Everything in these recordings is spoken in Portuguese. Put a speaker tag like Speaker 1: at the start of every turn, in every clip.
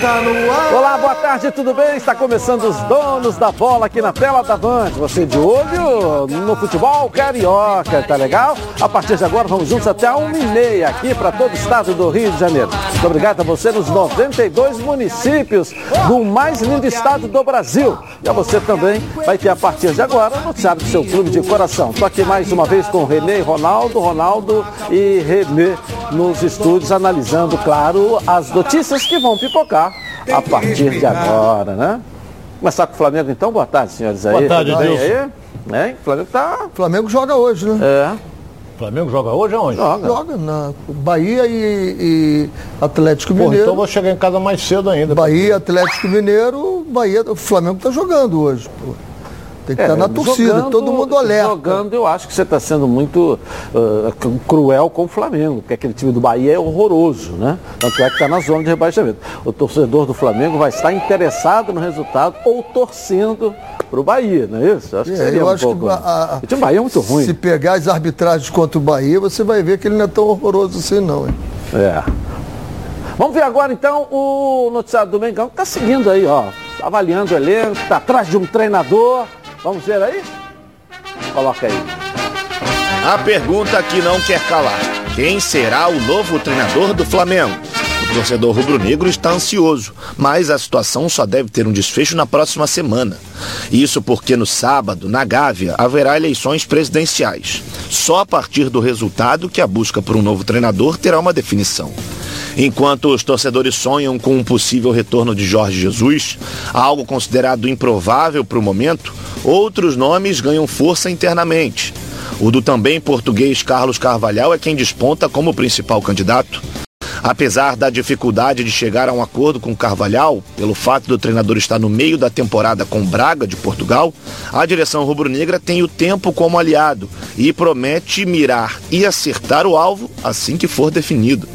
Speaker 1: Está no ar. Olá, boa tarde, tudo bem? Está começando os donos da bola aqui na tela da Band. Você de olho no futebol carioca, tá legal? A partir de agora vamos juntos até a 1h30 aqui para todo o estado do Rio de Janeiro. Muito obrigado a você nos 92 municípios do mais lindo estado do Brasil. E a você também vai ter a partir de agora o noticiário do seu clube de coração. Estou aqui mais uma vez com Renê e Ronaldo, Ronaldo e Renê nos estúdios analisando, claro, as notícias que vão pipocar a partir de agora, né? Começar com o Flamengo então, boa tarde, senhores aí.
Speaker 2: Boa tarde,
Speaker 1: bem aí? Né? O Flamengo tá.
Speaker 3: Flamengo joga hoje, né?
Speaker 1: É.
Speaker 2: Flamengo joga hoje aonde?
Speaker 1: Joga.
Speaker 3: Joga na Bahia e, e Atlético Mineiro.
Speaker 2: então eu vou chegar em casa mais cedo ainda.
Speaker 3: Bahia, Atlético Mineiro, Bahia, o Flamengo tá jogando hoje, pô. Tem que estar na torcida,
Speaker 1: É, jogando-
Speaker 3: todo mundo alerta.
Speaker 1: Jogando, eu acho que você está sendo muito uh, cruel com o Flamengo, porque aquele time do Bahia é horroroso, né? Tanto é que está na zona de rebaixamento. O torcedor do Flamengo vai estar interessado no resultado ou torcendo para o Bahia, não é isso? Acho que
Speaker 3: É,
Speaker 1: seria
Speaker 3: eu
Speaker 1: um
Speaker 3: acho
Speaker 1: pouco...
Speaker 3: que a- a-
Speaker 1: o time do Bahia é muito ruim.
Speaker 3: Se pegar as arbitragens contra o Bahia, você vai ver que ele não é tão horroroso assim, não. Hein?
Speaker 1: É. Vamos ver agora então o noticiário do Mengão que está seguindo aí, ó. Tá avaliando o elenco, está atrás de um treinador. Vamos ver aí? Coloca aí.
Speaker 4: A pergunta que não quer calar: quem será o novo treinador do Flamengo? O torcedor rubro-negro está ansioso, mas a situação só deve ter um desfecho na próxima semana. Isso porque no sábado, na Gávea, haverá eleições presidenciais. Só a partir do resultado que a busca por um novo treinador terá uma definição. Enquanto os torcedores sonham com um possível retorno de Jorge Jesus, algo considerado improvável para o momento, outros nomes ganham força internamente. O do também português Carlos Carvalhal é quem desponta como principal candidato. Apesar da dificuldade de chegar a um acordo com Carvalhal, pelo fato do treinador estar no meio da temporada com Braga de Portugal, a direção rubro-negra tem o tempo como aliado e promete mirar e acertar o alvo assim que for definido.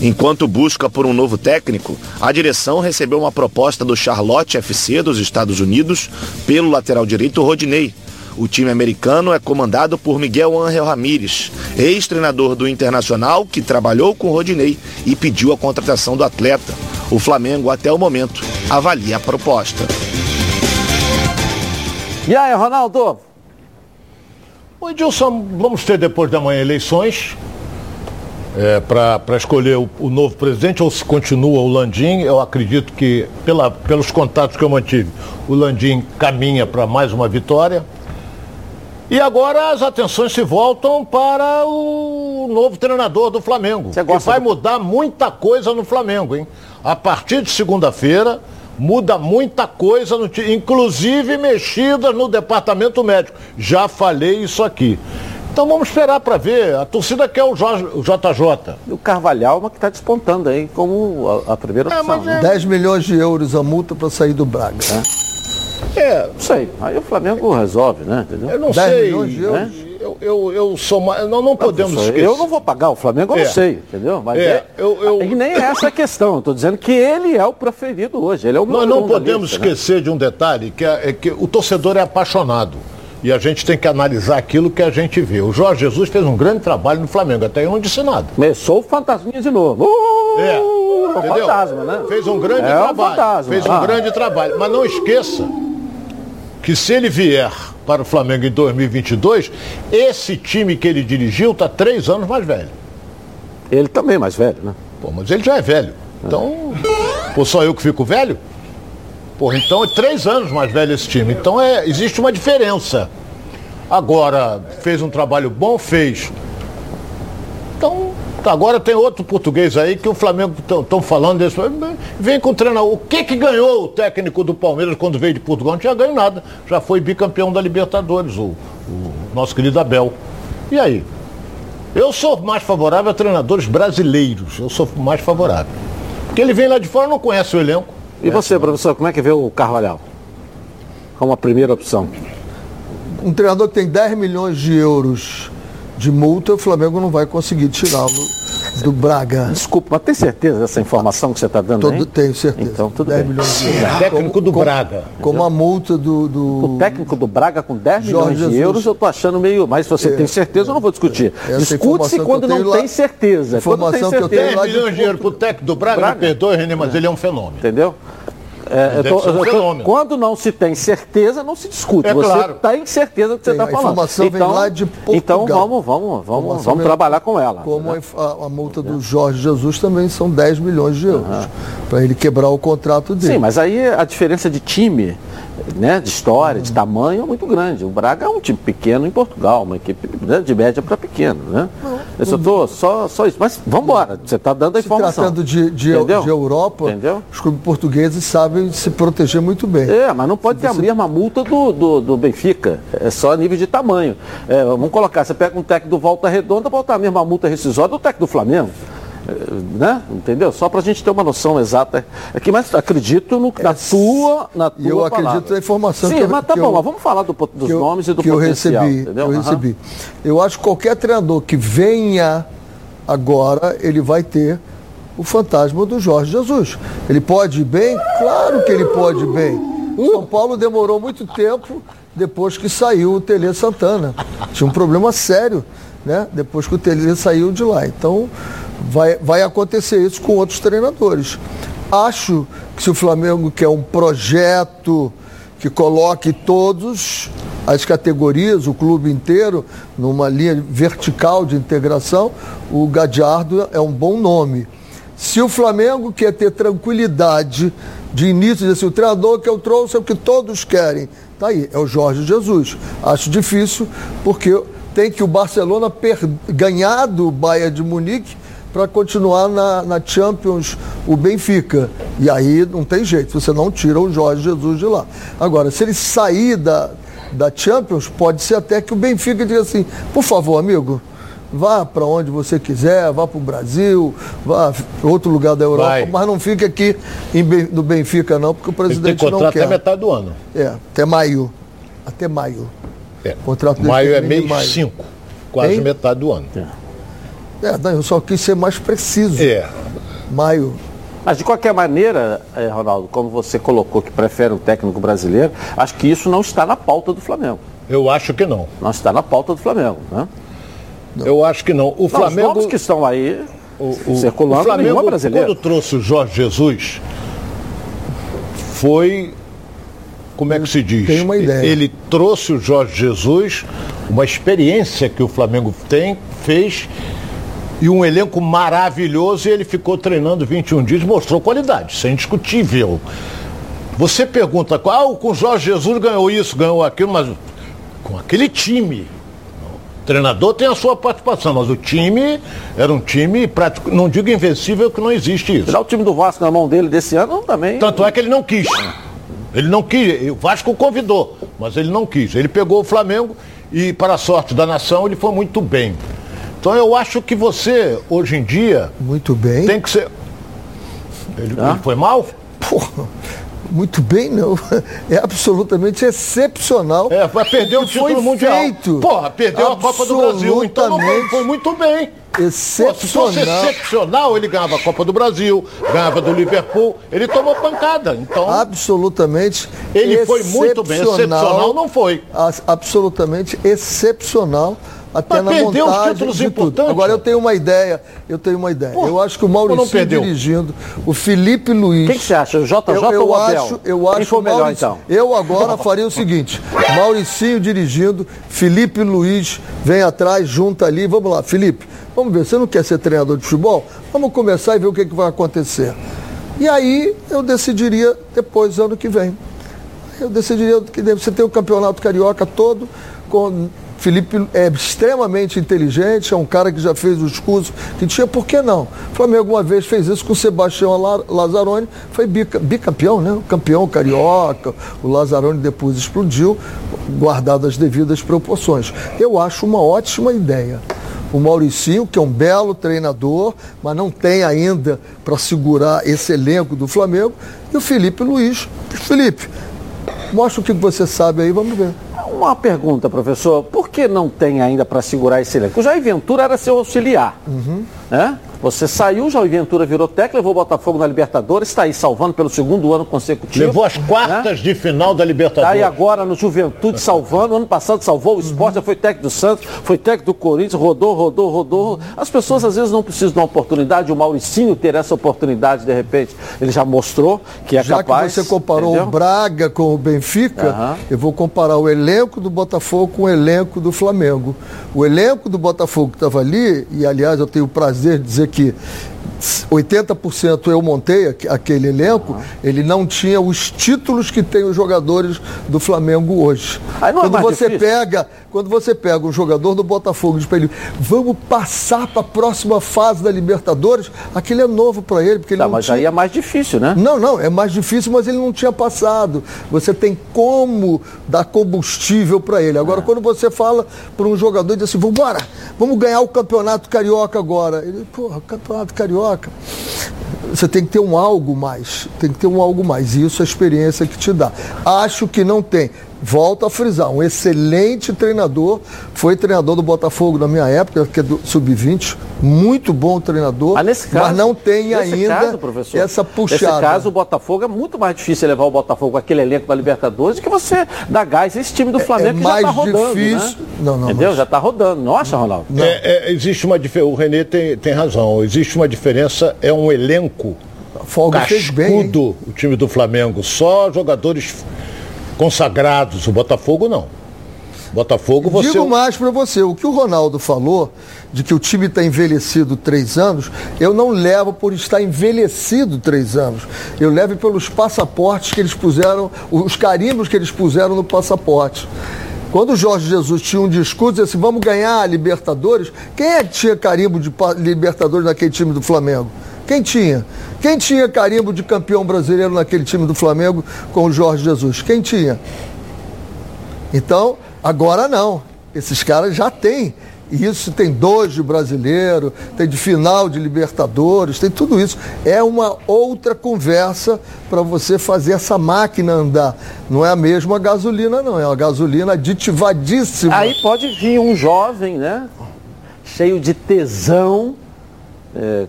Speaker 4: Enquanto busca por um novo técnico, a direção recebeu uma proposta do Charlotte FC dos Estados Unidos pelo lateral direito Rodinei. O time americano é comandado por Miguel Ángel Ramírez, ex-treinador do Internacional que trabalhou com Rodinei e pediu a contratação do atleta. O Flamengo, até o momento, avalia a proposta.
Speaker 1: E aí, Ronaldo?
Speaker 2: Ô Edilson, vamos ter depois da manhã eleições é, para escolher o, o novo presidente ou se continua o Landim. Eu acredito que, pela, pelos contatos que eu mantive, o Landim caminha para mais uma vitória. E agora as atenções se voltam para o novo treinador do Flamengo. Que vai
Speaker 1: do-
Speaker 2: mudar muita coisa no Flamengo, hein? A partir de segunda-feira, muda muita coisa, no time, inclusive mexidas no departamento médico. Já falei isso aqui. Então vamos esperar para ver. A torcida quer o, Jorge- o JJ.
Speaker 1: E o Carvalhal, mas que está despontando aí como a, a primeira
Speaker 2: É,
Speaker 1: opção.
Speaker 2: mas
Speaker 1: né?
Speaker 3: 10 milhões de euros a multa para sair do Braga.
Speaker 2: É,
Speaker 1: Não sei. Aí o Flamengo resolve, né? Entendeu?
Speaker 2: eu não
Speaker 3: 10
Speaker 2: sei.
Speaker 3: milhões de euros?
Speaker 2: né? Eu, eu, eu sou mais. Não, não podemos
Speaker 1: Eu
Speaker 2: esquecer.
Speaker 1: não vou pagar o Flamengo, eu
Speaker 2: É.
Speaker 1: não sei, entendeu? Mas
Speaker 2: É,
Speaker 1: é,
Speaker 2: eu- eu-
Speaker 1: E nem é essa a questão. Eu estou dizendo que ele é o preferido hoje. Ele é o
Speaker 2: Nós não
Speaker 1: um
Speaker 2: podemos
Speaker 1: lista, né?
Speaker 2: esquecer de um detalhe, que é, é que o torcedor é apaixonado. E a gente tem que analisar aquilo que a gente vê. O Jorge Jesus fez um grande trabalho no Flamengo, até eu não disse nada.
Speaker 1: Começou o fantasminha de novo. Uh,
Speaker 2: É,
Speaker 1: o
Speaker 2: entendeu?
Speaker 1: fantasma, né?
Speaker 2: Fez um grande
Speaker 1: É um
Speaker 2: trabalho.
Speaker 1: fantasma.
Speaker 2: Fez um
Speaker 1: Ah.
Speaker 2: grande trabalho. Mas não esqueça que se ele vier para o Flamengo em 2022, esse time que ele dirigiu está três anos mais velho.
Speaker 1: Ele também é mais velho, né?
Speaker 2: Pô, mas ele já é velho. Então, pô, só eu que fico velho? Pô, então é três anos mais velho esse time. Então é, existe uma diferença. Agora, fez um trabalho bom? Fez. Então, agora tem outro português aí que o Flamengo estão falando desse. Vem com o treinador. O que que ganhou o técnico do Palmeiras quando veio de Portugal? Não tinha ganho nada. Já foi bicampeão da Libertadores, o, o nosso querido Abel. E aí? Eu sou mais favorável a treinadores brasileiros. Eu sou mais favorável. Porque ele vem lá de fora não conhece o elenco.
Speaker 1: E você, professor, como é que vê o Carvalhal? Como a primeira opção.
Speaker 3: Um treinador que tem 10 milhões de euros de multa, o Flamengo não vai conseguir tirá-lo Do Braga.
Speaker 1: Desculpa, mas tem certeza dessa informação que você está dando
Speaker 3: Todo,
Speaker 1: aí?
Speaker 3: tenho certeza.
Speaker 1: Então, tudo
Speaker 3: 10
Speaker 1: bem.
Speaker 3: milhões de euros.
Speaker 2: Técnico do Braga.
Speaker 3: Como a multa do. do-
Speaker 1: O técnico do Braga com 10
Speaker 3: Jorge
Speaker 1: milhões de
Speaker 3: Jesus.
Speaker 1: euros, eu tô achando meio. Mas se você tem certeza, eu não vou discutir.
Speaker 3: Essa
Speaker 1: Discute-se
Speaker 3: informação
Speaker 1: quando não
Speaker 3: lá-
Speaker 1: tem certeza. Quando tem
Speaker 3: informação que eu
Speaker 1: certeza.
Speaker 3: tenho
Speaker 2: 10
Speaker 3: lá de
Speaker 2: milhões de dinheiro pro técnico do Braga,
Speaker 1: Braga.
Speaker 2: me perdoe, Renê, mas ele é um fenômeno.
Speaker 1: Entendeu? É, tô-
Speaker 2: um
Speaker 1: eu tô- quando não se tem certeza, não se discute.
Speaker 2: É
Speaker 1: você
Speaker 2: claro.
Speaker 1: tem certeza do que você
Speaker 3: Tem,
Speaker 1: está
Speaker 3: a
Speaker 1: falando.
Speaker 3: informação vem lá de Portugal.
Speaker 1: Então vamos, vamos, vamos, vamos trabalhar com ela.
Speaker 3: Como
Speaker 1: né?
Speaker 3: a, a- a multa do Jorge Jesus também são 10 milhões de euros. Para ele quebrar o contrato dele.
Speaker 1: Sim, mas aí a diferença de time, né, de história, de tamanho é muito grande. O Braga é um time pequeno em Portugal, uma equipe né, de média para pequeno, né? Eu só tô só, só isso. Mas vamos embora, você está dando a
Speaker 3: Se
Speaker 1: informação.
Speaker 3: tratando de, de,
Speaker 1: Entendeu?
Speaker 3: de Europa,
Speaker 1: Entendeu?
Speaker 3: os clubes portugueses sabem se proteger muito bem.
Speaker 1: É, mas não pode ter a mesma multa do, do, do Benfica. É só a nível de tamanho. É, vamos colocar, você pega um técnico do Volta Redonda, botar a mesma multa rescisória do técnico do Flamengo. É, né? Entendeu? Só para a gente ter uma noção exata aqui, mas acredito no, na tua, na tua
Speaker 3: eu acredito
Speaker 1: palavra.
Speaker 3: na informação
Speaker 1: Sim,
Speaker 3: que eu-
Speaker 1: mas tá
Speaker 3: que
Speaker 1: bom,
Speaker 3: eu-
Speaker 1: mas vamos falar do, dos
Speaker 3: que eu-
Speaker 1: nomes e do
Speaker 3: que eu
Speaker 1: potencial.
Speaker 3: recebi,
Speaker 1: entendeu?
Speaker 3: que eu
Speaker 1: Aham.
Speaker 3: recebi. Eu acho que qualquer treinador que venha agora, ele vai ter o fantasma do Jorge Jesus. Ele pode ir bem? Claro que ele pode ir bem. O São Paulo demorou muito tempo depois que saiu o Tele Santana. Tinha um problema sério, né? Depois que o Tele saiu de lá. Então, vai, vai acontecer isso com outros treinadores. Acho que se o Flamengo quer um projeto que coloque todos as categorias, o clube inteiro, numa linha vertical de integração, o Gadiardo é um bom nome. Se o Flamengo quer ter tranquilidade de início, desse o treinador que eu trouxe é o que todos querem. Tá aí, é o Jorge Jesus. Acho difícil, porque tem que o Barcelona ganhar do Bayern de Munique para continuar na, na Champions o Benfica. E aí não tem jeito, você não tira o Jorge Jesus de lá. Agora, se ele sair da, da Champions, pode ser até que o Benfica diga assim, por favor, amigo, vá para onde você quiser, vá para o Brasil, vá para outro lugar da Europa,
Speaker 2: Vai.
Speaker 3: mas não fique aqui em no Benfica não, porque o
Speaker 2: Ele tem
Speaker 3: presidente não
Speaker 2: contrato
Speaker 3: quer.
Speaker 2: até metade do ano.
Speaker 3: É, até maio. Até maio.
Speaker 2: É.
Speaker 3: Contrato dele
Speaker 2: maio é mês
Speaker 3: maio.
Speaker 2: 5, quase
Speaker 3: Hein?
Speaker 2: metade do ano.
Speaker 3: É, não, eu só quis ser mais preciso.
Speaker 2: É.
Speaker 3: Maio.
Speaker 1: Mas de qualquer maneira, eh, Ronaldo, como você colocou que prefere um técnico brasileiro, acho que isso não está na pauta do Flamengo.
Speaker 2: Eu acho que não.
Speaker 1: Não está na pauta do Flamengo, né?
Speaker 2: Eu acho que não. O
Speaker 1: Não, os
Speaker 2: Flamengo.
Speaker 1: nomes que estão aí
Speaker 2: o, o-
Speaker 1: circulando,
Speaker 2: o Flamengo,
Speaker 1: nenhum é brasileiro.
Speaker 2: quando trouxe o Jorge Jesus, foi. Como é que se diz?
Speaker 3: Tenho uma ideia.
Speaker 2: Ele trouxe o Jorge Jesus, uma experiência que o Flamengo tem, fez, e um elenco maravilhoso, e ele ficou treinando 21 dias, mostrou qualidade, isso é indiscutível. Você pergunta, ah, com o Jorge Jesus ganhou isso, ganhou aquilo, mas com aquele time. O treinador tem a sua participação, mas o time era um time, prático, não digo invencível, que não existe isso.
Speaker 1: Tirar o time do Vasco na mão dele desse ano também.
Speaker 2: Tanto é que ele não quis. Ele não quis. O Vasco o convidou, mas ele não quis. Ele pegou o Flamengo e, para a sorte da nação, ele foi muito bem. Então eu acho que você, hoje em dia,
Speaker 3: Muito bem.
Speaker 2: tem que ser. Ele,
Speaker 1: Ah.
Speaker 2: ele foi mal?
Speaker 3: Porra, muito bem, não. É absolutamente excepcional.
Speaker 2: É, vai perder o título
Speaker 3: foi
Speaker 2: mundial.
Speaker 3: feito.
Speaker 2: Porra, perdeu a Copa do Brasil. Então não foi,
Speaker 3: Absolutamente
Speaker 2: foi muito bem. Pô, se fosse
Speaker 3: Excepcional.
Speaker 2: excepcional, ele ganhava a Copa do Brasil, ganhava do Liverpool. Ele tomou pancada. Então,
Speaker 3: Absolutamente
Speaker 2: ele foi muito bem. Excepcional não foi.
Speaker 3: Absolutamente excepcional até
Speaker 2: Mas
Speaker 3: na
Speaker 2: perdeu os
Speaker 3: montagem
Speaker 2: títulos
Speaker 3: de tudo.
Speaker 2: importantes.
Speaker 3: Agora eu tenho uma ideia, eu tenho uma ideia.
Speaker 2: Pô,
Speaker 3: eu acho que o Maurício
Speaker 2: perdeu?
Speaker 3: dirigindo, o Felipe Luiz.
Speaker 1: Quem que você acha? O JJ
Speaker 3: eu, eu
Speaker 1: ou o Abel?
Speaker 3: acho, eu
Speaker 1: Quem
Speaker 3: acho
Speaker 1: foi
Speaker 3: o
Speaker 1: melhor,
Speaker 3: Maurici-
Speaker 1: então?
Speaker 3: Eu agora faria o seguinte: Mauricinho dirigindo, Felipe Luiz vem atrás, junta ali. Vamos lá, Felipe. Vamos ver. Você não quer ser treinador de futebol? Vamos começar e ver o que, que vai acontecer. E aí eu decidiria depois, ano que vem. Eu decidiria que você tem o campeonato carioca todo com Felipe é extremamente inteligente, é um cara que já fez os cursos que tinha, por que não? O Flamengo uma vez fez isso com o Sebastião La- Lazzaroni, foi bica- bicampeão, né? O campeão carioca, o Lazzaroni depois explodiu, guardado as devidas proporções. Eu acho uma ótima ideia. O Mauricinho, que é um belo treinador, mas não tem ainda para segurar esse elenco do Flamengo, e o Felipe Luiz. Felipe, mostra o que você sabe aí, vamos ver.
Speaker 1: Uma pergunta, professor. Por que não tem ainda para segurar esse elenco? O Jair Ventura era seu auxiliar.
Speaker 3: Uhum.
Speaker 1: Né? Você saiu, já o Ventura virou técnico, levou o Botafogo na Libertadores, está aí salvando pelo segundo ano consecutivo.
Speaker 2: Levou as quartas né? de final da Libertadores. Está
Speaker 1: aí agora no Juventude salvando. Ano passado salvou o esporte, já foi técnico do Santos, foi técnico do Corinthians, rodou, rodou, rodou. As pessoas às vezes não precisam de uma oportunidade, o Mauricinho ter essa oportunidade, de repente, ele já mostrou que é
Speaker 3: já
Speaker 1: capaz.
Speaker 3: Já que você comparou entendeu? o Braga com o Benfica, uhum. eu vou comparar o elenco do Botafogo com o elenco do Flamengo. O elenco do Botafogo que estava ali, e aliás eu tenho o prazer de dizer que aqui. 80% eu montei aquele elenco, ele não tinha os títulos que tem os jogadores do Flamengo hoje. É quando é você difícil. pega, quando você pega um jogador do Botafogo de ele, vamos passar para a próxima fase da Libertadores, aquele é novo para ele, porque ele
Speaker 1: tá,
Speaker 3: não
Speaker 1: mas
Speaker 3: tinha...
Speaker 1: aí é mais difícil, né?
Speaker 3: Não, não, é mais difícil, mas ele não tinha passado. Você tem como dar combustível para ele. Agora, é. quando você fala para um jogador e diz assim, vamos embora, vamos ganhar o Campeonato Carioca agora. Ele, porra, Campeonato Carioca Você tem que ter um algo mais, tem que ter um algo mais. E isso é a experiência que te dá. Acho que não tem volto a frisar, um excelente treinador, foi treinador do Botafogo na minha época, que é do Sub-20, muito bom treinador,
Speaker 1: mas, nesse caso,
Speaker 3: mas não tem ainda
Speaker 1: caso, professor,
Speaker 3: essa puxada.
Speaker 1: Nesse caso, o Botafogo é muito mais difícil levar o Botafogo com aquele elenco da Libertadores do que você dar gás esse time do Flamengo é, é mais já está rodando, né? difícil. Né? Não, não, Entendeu? Mas... Já está rodando. Nossa, Ronaldo.
Speaker 2: É, é, existe uma diferença, o Renê tem, tem razão, existe uma diferença, é um elenco Folga cascudo, fez bem, o time do Flamengo, só jogadores consagrados. O Botafogo não. Botafogo você.
Speaker 3: Digo mais para você, o que o Ronaldo falou de que o time está envelhecido três anos, eu não levo por estar envelhecido três anos. Eu levo pelos passaportes que eles puseram, os carimbos que eles puseram no passaporte. Quando o Jorge Jesus tinha um discurso disse assim, vamos ganhar a Libertadores, quem é que tinha carimbo de Libertadores naquele time do Flamengo? Quem tinha? Quem tinha carimbo de campeão brasileiro naquele time do Flamengo com o Jorge Jesus? Quem tinha? Então, agora não. Esses caras já têm. Isso tem dois de brasileiro, tem de final de Libertadores, tem tudo isso. É uma outra conversa para você fazer essa máquina andar. Não é a mesma gasolina, não. É uma gasolina aditivadíssima.
Speaker 1: Aí pode vir um jovem, né? Cheio de tesão. É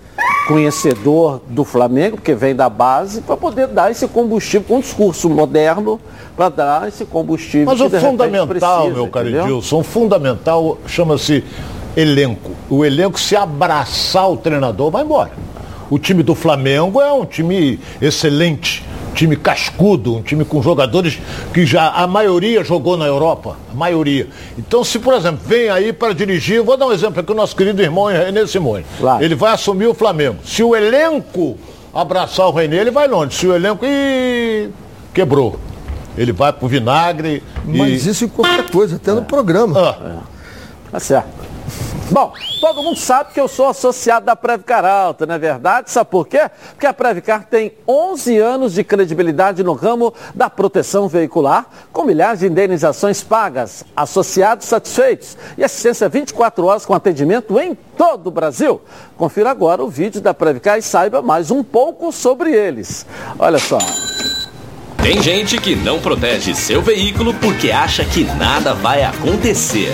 Speaker 1: conhecedor do Flamengo, porque vem da base, para poder dar esse combustível, com um discurso moderno, para dar esse combustível.
Speaker 2: Mas o fundamental, precisa, meu caro Edilson, o fundamental chama-se elenco. O elenco, se abraçar o treinador, vai embora. O time do Flamengo é um time excelente time cascudo, um time com jogadores que já a maioria jogou na Europa, a maioria. Então, se por exemplo, vem aí para dirigir, vou dar um exemplo aqui, o nosso querido irmão René Simões. Claro. Ele vai assumir o Flamengo. Se o elenco abraçar o René, ele vai longe. Se o elenco. Ih, quebrou. Ele vai pro vinagre.
Speaker 3: Mas
Speaker 2: e...
Speaker 3: isso em qualquer coisa, até é. no programa.
Speaker 1: Ah. É. Tá certo. Bom, todo mundo sabe que eu sou associado da Previcar Alta, não é verdade? Sabe por quê? Porque a Previcar tem 11 anos de credibilidade no ramo da proteção veicular, com milhares de indenizações pagas, associados satisfeitos e assistência 24 horas com atendimento em todo o Brasil. Confira agora o vídeo da Previcar e saiba mais um pouco sobre eles. Olha só.
Speaker 5: Tem gente que não protege seu veículo porque acha que nada vai acontecer.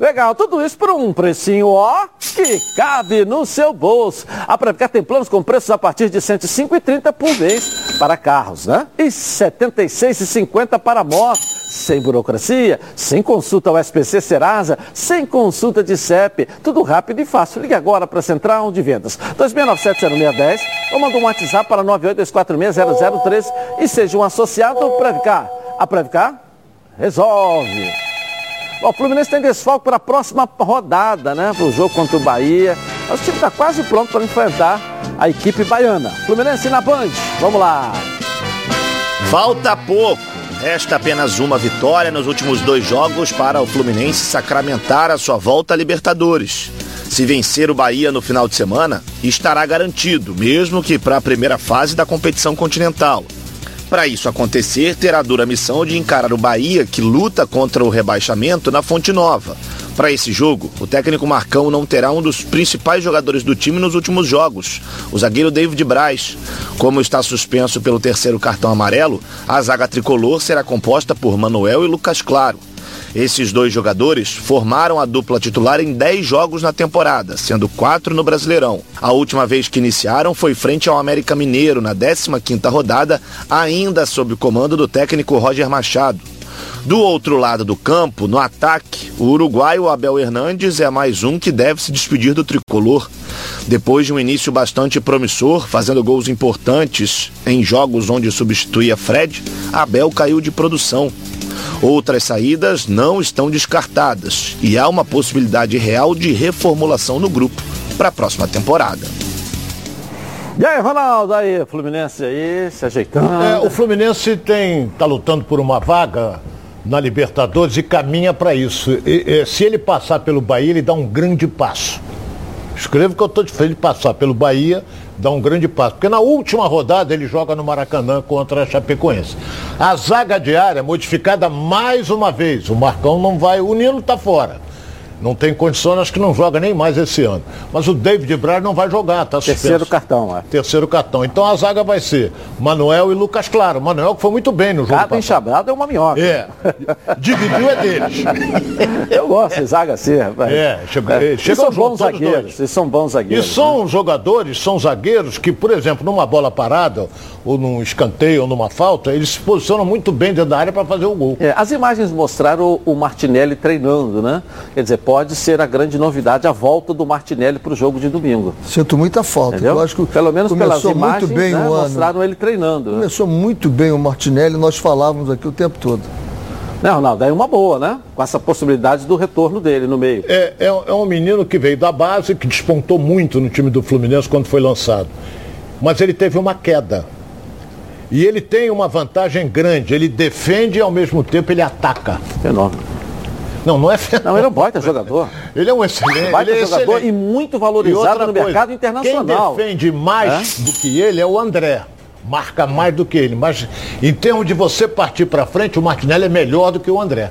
Speaker 1: Legal, tudo isso por um precinho, ó, que cabe no seu bolso. A Previcar tem planos com preços a partir de R$ 105,30 por mês para carros, né? E R$ 76,50 para motos. Sem burocracia, sem consulta ao SPC Serasa, sem consulta de CEP. Tudo rápido e fácil. Ligue agora para a Central de Vendas. 2697-0610 ou manda um WhatsApp para 982460003 e seja um associado do Previcar. A Previcar resolve. O Fluminense tem desfalque para a próxima rodada, né? Para o jogo contra o Bahia. O time está quase pronto para enfrentar a equipe baiana. Fluminense na Band. Vamos lá.
Speaker 4: Falta pouco. Resta apenas uma vitória nos últimos dois jogos para o Fluminense sacramentar a sua volta à Libertadores. Se vencer o Bahia no final de semana, estará garantido, mesmo que para a primeira fase da competição continental. Para isso acontecer, terá a dura missão de encarar o Bahia, que luta contra o rebaixamento na Fonte Nova. Para esse jogo, o técnico Marcão não terá um dos principais jogadores do time nos últimos jogos, o zagueiro David Braz. Como está suspenso pelo terceiro cartão amarelo, a zaga tricolor será composta por Manuel e Lucas Claro. Esses dois jogadores formaram a dupla titular em 10 jogos na temporada, sendo 4 no Brasileirão. A última vez que iniciaram foi frente ao América Mineiro na 15ª rodada, ainda sob o comando do técnico Roger Machado. Do outro lado do campo, no ataque, o uruguaio Abel Hernandes é mais um que deve se despedir do tricolor. Depois de um início bastante promissor, fazendo gols importantes em jogos onde substituía Fred, Abel caiu de produção. Outras saídas não estão descartadas e há uma possibilidade real de reformulação no grupo para a próxima temporada.
Speaker 1: E aí, Ronaldo, aí, Fluminense aí, se ajeitando.
Speaker 2: É, o Fluminense tem tá lutando por uma vaga na Libertadores e caminha para isso. E, e, se ele passar pelo Bahia, ele dá um grande passo. Escreva que eu estou diferente de passar pelo Bahia, dá um grande passo. Porque na última rodada ele joga no Maracanã contra a Chapecoense. A zaga diária modificada mais uma vez. O Marcão não vai, o Nilo está fora. Não tem condições, acho que não joga nem mais esse ano. Mas o David Braz não vai jogar, tá suspenso.
Speaker 1: Terceiro cartão, é.
Speaker 2: Terceiro cartão. Então a zaga vai ser Manuel e Lucas Claro. Manuel que foi muito bem no jogo
Speaker 1: Cada enxabrado é uma minhoca.
Speaker 2: É. Dividiu é deles.
Speaker 1: Eu gosto de zaga assim, rapaz.
Speaker 2: É, chega,
Speaker 1: é.
Speaker 2: chegam
Speaker 1: são bons zagueiros. Eles são bons zagueiros.
Speaker 2: E são né? jogadores, são zagueiros que, por exemplo, numa bola parada, ou num escanteio, ou numa falta, eles se posicionam muito bem dentro da área para fazer o gol.
Speaker 1: É, as imagens mostraram o Martinelli treinando, né? Quer dizer, pode ser a grande novidade a volta do Martinelli para o jogo de domingo.
Speaker 3: Sinto muita falta.
Speaker 1: Entendeu? Eu acho que Pelo menos pelas imagens muito bem né, o ano. mostraram ele treinando.
Speaker 3: Né? Começou né? muito bem o Martinelli, nós falávamos aqui o tempo todo.
Speaker 1: Não, Ronaldo, é uma boa, né? Com essa possibilidade do retorno dele no meio.
Speaker 2: É, é, é um menino que veio da base, que despontou muito no time do Fluminense quando foi lançado. Mas ele teve uma queda. E ele tem uma vantagem grande, ele defende e ao mesmo tempo ele ataca.
Speaker 1: Enorme.
Speaker 2: Não, não é
Speaker 1: Não, ele é um baita jogador.
Speaker 2: Ele é um excelente.
Speaker 1: Baita
Speaker 2: é
Speaker 1: jogador
Speaker 2: excelente.
Speaker 1: e muito valorizado e no coisa, mercado internacional.
Speaker 2: Quem defende mais é? do que ele é o André. Marca mais do que ele. Mas em termos de você partir para frente, o Martinelli é melhor do que o André.